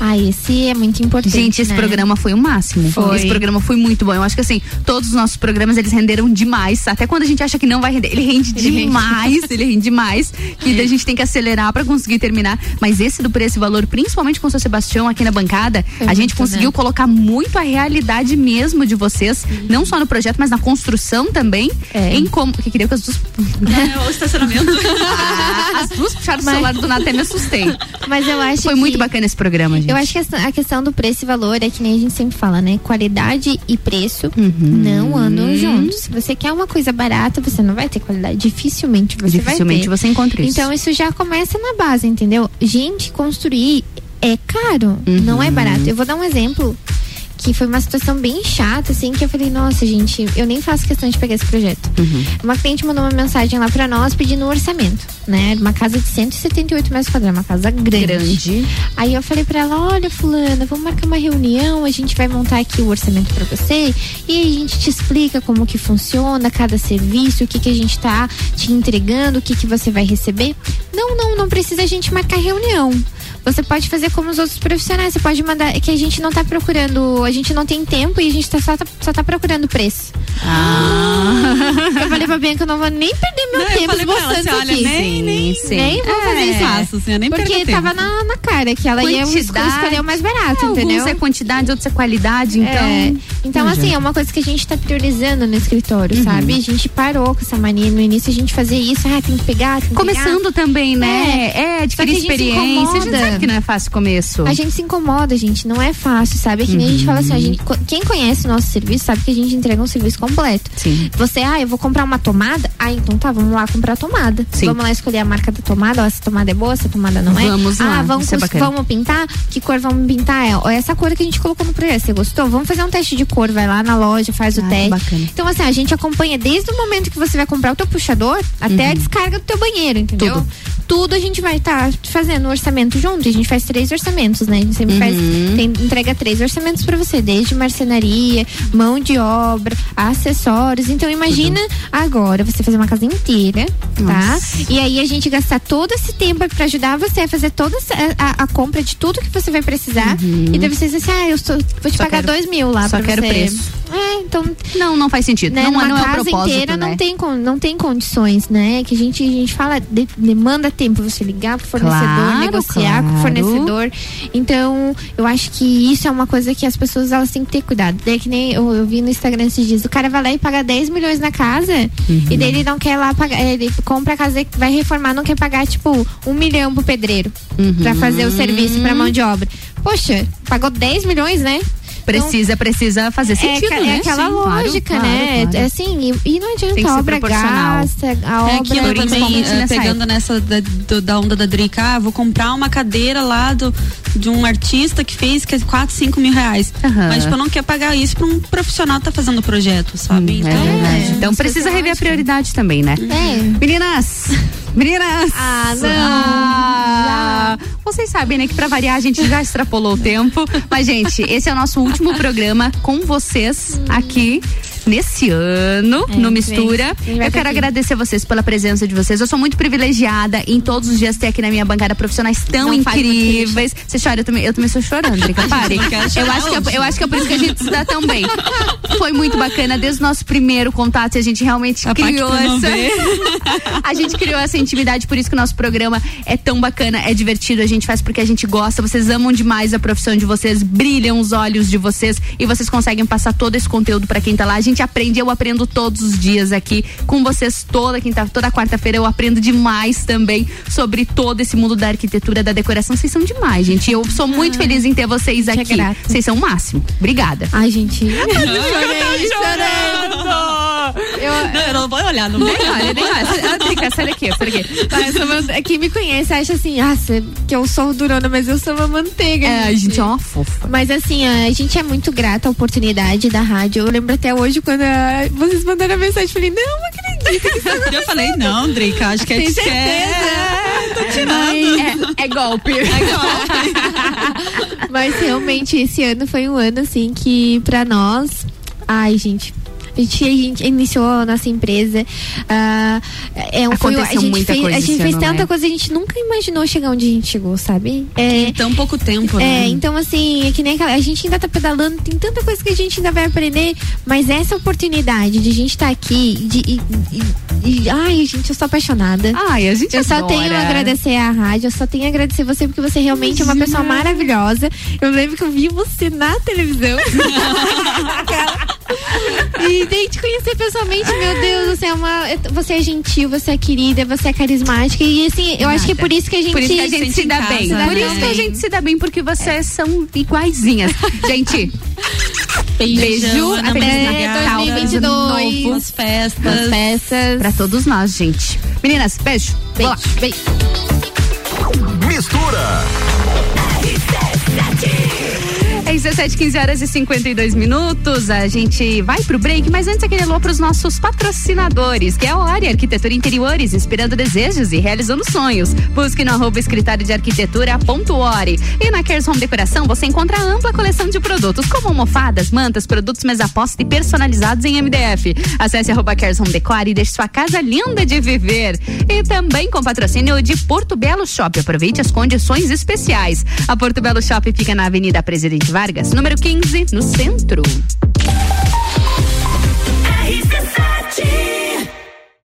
Ah, esse é muito importante. Gente, esse né? programa foi o máximo. Foi. Esse programa foi muito bom. Eu acho que assim, todos os nossos programas eles renderam demais. Até quando a gente acha que não vai render, ele rende Ele rende. demais. ele rende demais. Que a gente tem que acelerar pra conseguir terminar. Mas esse do preço e valor, principalmente com o seu Sebastião aqui na bancada, Foi a gente muito, conseguiu né? colocar muito a realidade mesmo de vocês, não só no projeto, mas na construção também. É. Em como. Que queria que as duas. É, o estacionamento. Ah, (laughs) as duas puxaram Mas- o celular do nada até me assustei. Mas eu acho Foi que- muito bacana esse programa, gente. Eu acho que a questão do preço e valor é que nem a gente sempre fala, né? Qualidade e preço Uhum. não andam juntos. Se você quer uma coisa barata, você não vai ter qualidade. Dificilmente você Dificilmente vai ter. você encontra isso. Então isso já começa na base, entendeu? Gente, construir é caro, Uhum. não é barato. Eu vou dar um exemplo que foi uma situação bem chata, assim, que eu falei, nossa, gente, eu nem faço questão de pegar esse projeto. Uhum. Uma cliente mandou uma mensagem lá pra nós pedindo um orçamento, né? Uma casa de 178 metros quadrados, uma casa grande. Grande. Aí eu falei pra ela, olha, fulana, vamos marcar uma reunião, a gente vai montar aqui o orçamento pra você e aí a gente te explica como que funciona cada serviço, o que que a gente tá te entregando, o que que você vai receber. Não, não, não precisa a gente marcar reunião. Você pode fazer como os outros profissionais, você pode mandar, é que a gente não tá procurando, a gente não tem tempo e a gente tá, só, tá, só tá procurando preço. (laughs) Eu falei pra Bianca, eu não vou nem perder meu Não, eu tempo esboçando assim, olha, aqui. nem- nem- sim. nem vou fazer É, isso. faço, assim, eu nem Porque tava na, na cara que ela ia Quantidade. escolher o mais barato, É, entendeu? Alguns é quantidade, outros é qualidade, então. É, então, Não assim, é uma coisa que a gente tá priorizando no escritório, Uhum. sabe? A gente parou com essa mania. No início a gente fazia isso, ah, tem que pegar, tem que Começando também, né? É, Só adquirir que a gente se experiência. A gente incomoda. Sabe que não é fácil o começo. A gente se incomoda, gente, não é fácil, sabe? É que nem a gente fala assim, a gente, quem conhece o nosso serviço sabe que a gente entrega um serviço completo. Sim. Você, ah, eu vou comprar uma tomada? Ah, então tá, vamos lá comprar a tomada. Sim. Vamos lá escolher a marca da tomada, ó, essa tomada é boa, essa tomada não é. Vamos lá, Ah, vamos, é vamos pintar? Que cor vamos pintar? É, ó, essa cor que a gente colocou no projeto, você gostou? Vamos fazer um teste de cor, vai lá na loja, faz o Ah, que teste. bacana. Então, assim, a gente acompanha desde o momento que você vai comprar o teu puxador até a descarga do teu banheiro, entendeu? Uhum. Tudo. Tudo a gente vai estar fazendo o orçamento junto. A gente faz três orçamentos, né? A gente sempre faz, Uhum. tem, entrega três orçamentos pra você, desde marcenaria, mão de obra, acessórios. Então imagina agora você fazer uma casa inteira, tá? Nossa. E aí a gente gastar todo esse tempo pra ajudar você a fazer toda essa- a, a compra de tudo que você vai precisar. E daí você diz assim, ah, eu sou- vou te Uhum. Só pagar quero- dois mil lá Só pra quero é- preço. É, então. Não, não faz sentido. Né, não, numa não é casa inteira né? não, tem, não tem condições, né? Que a gente, a gente fala, de- demanda tempo você ligar pro fornecedor, Claro, negociar com o claro. fornecedor. Então, eu acho que isso é uma coisa que as pessoas elas têm que ter cuidado. Daí que nem eu, eu vi no Instagram esses dias, o cara vai lá e paga 10 milhões na casa Uhum. e daí ele não quer lá pagar, ele compra a casa que vai reformar, não quer pagar tipo um milhão pro pedreiro pra fazer o serviço pra mão de obra. Poxa, pagou 10 milhões, né? Precisa, precisa fazer sentido, é, né? É aquela Sim, claro, lógica, claro, né? claro. É assim, e, e não adianta a obra gasta, a É obra aquilo também, principalmente eh, nessa pegando nessa da, do- da onda da Drica, ah, vou comprar uma cadeira lá do, de um artista que fez que é 4, 5 mil reais. Aham. Mas tipo, eu não quer pagar isso pra um profissional que tá fazendo o projeto, sabe? É verdade. Então precisa rever a prioridade também, né? É. Meninas! Meninas! Ah, não. Ah, vocês sabem, né, que pra variar a gente já extrapolou o tempo. Mas, gente, esse é o nosso último programa com vocês aqui nesse ano, É, no Mistura. Eu quero daqui. agradecer vocês pela presença de vocês. Eu sou muito privilegiada em todos os dias ter aqui na minha bancada profissionais tão Não incríveis. Você chora, eu também, eu também estou chorando, Drica, (laughs) pare. Eu acho, que é, hoje. eu acho que é por isso que a gente se dá tão bem. Foi muito bacana, desde o nosso primeiro contato, e a gente realmente A criou essa. (laughs) a gente criou essa intimidade, por isso que o nosso programa é tão bacana, é divertido, a gente faz porque a gente gosta, vocês amam demais a profissão de vocês, brilham os olhos de vocês e vocês conseguem passar todo esse conteúdo pra quem tá lá. A gente aprende, eu aprendo todos os dias aqui com vocês toda quinta, toda quarta-feira eu aprendo demais também sobre todo esse mundo da arquitetura, da decoração. Vocês são demais, gente. Eu sou muito feliz em ter vocês gente é aqui. Vocês são o máximo. Obrigada. Ai, gente. (laughs) Chorei, Eu, Não, eu não vou olhar, não Nem olha, nem olha. Ah, Drica, sai daqui, sai daqui. Mas uma- quem me conhece acha assim, ah, cê- que eu sou durona, mas eu sou uma manteiga. É, a gente é uma fofa. Mas assim, a gente é muito grata à oportunidade da rádio. Eu lembro até hoje quando ah, vocês mandaram a mensagem, eu falei, não, não acredito (laughs) Eu falei, não, Drica, acho que é Tem que é. Tô tirando. É, é golpe. (laughs) Mas realmente esse ano foi um ano assim que pra nós, ai gente, a gente, a gente iniciou a nossa empresa. ah, é, um- foi, a Aconteceu gente muita fez, coisa a gente fez ano, tanta né? coisa, a gente nunca imaginou chegar onde a gente chegou, sabe? É, Em tão pouco tempo, É, né? então assim, é que nem aquela, a gente ainda tá pedalando, tem tanta coisa que a gente ainda vai aprender, mas essa oportunidade de a gente estar aqui, de, e, e- e- ai, gente, eu sou apaixonada. Ai, a gente Eu só adora. tenho a agradecer a rádio, eu só tenho a agradecer você porque você realmente é uma pessoa maravilhosa. Eu lembro que eu vi você na televisão. (laughs) (laughs) e daí te conhecer pessoalmente, meu Deus, você é uma. Você é gentil, você é querida, você é carismática. E assim, eu acho que é por isso que a gente. Por isso que a gente se dá bem. se dá Por isso que a gente se dá bem, porque vocês são iguaizinhas. gente, Beijão, beijo, Maria Natal, Gata. feliz ano 2022. novo. As festas. As festas. Pra todos nós, gente. Meninas, beijo. Beijo, beijo. Mistura. É 17, 15 horas e 52 minutos. A gente vai pro break, mas antes aquele alô pros nossos patrocinadores, que é a Ori Arquitetura Interiores, inspirando desejos e realizando sonhos. Busque no arroba escritório de arquitetura ponto Ori. E na Cares Home Decoração você encontra ampla coleção de produtos, como almofadas, mantas, produtos mesa posta e personalizados em MDF. Acesse arroba Cares Home Decore e deixe sua casa linda de viver. E também com patrocínio de Porto Belo Shop. Aproveite as condições especiais. A Porto Belo Shop fica na Avenida Presidente Vargas, número 15, no centro. RC7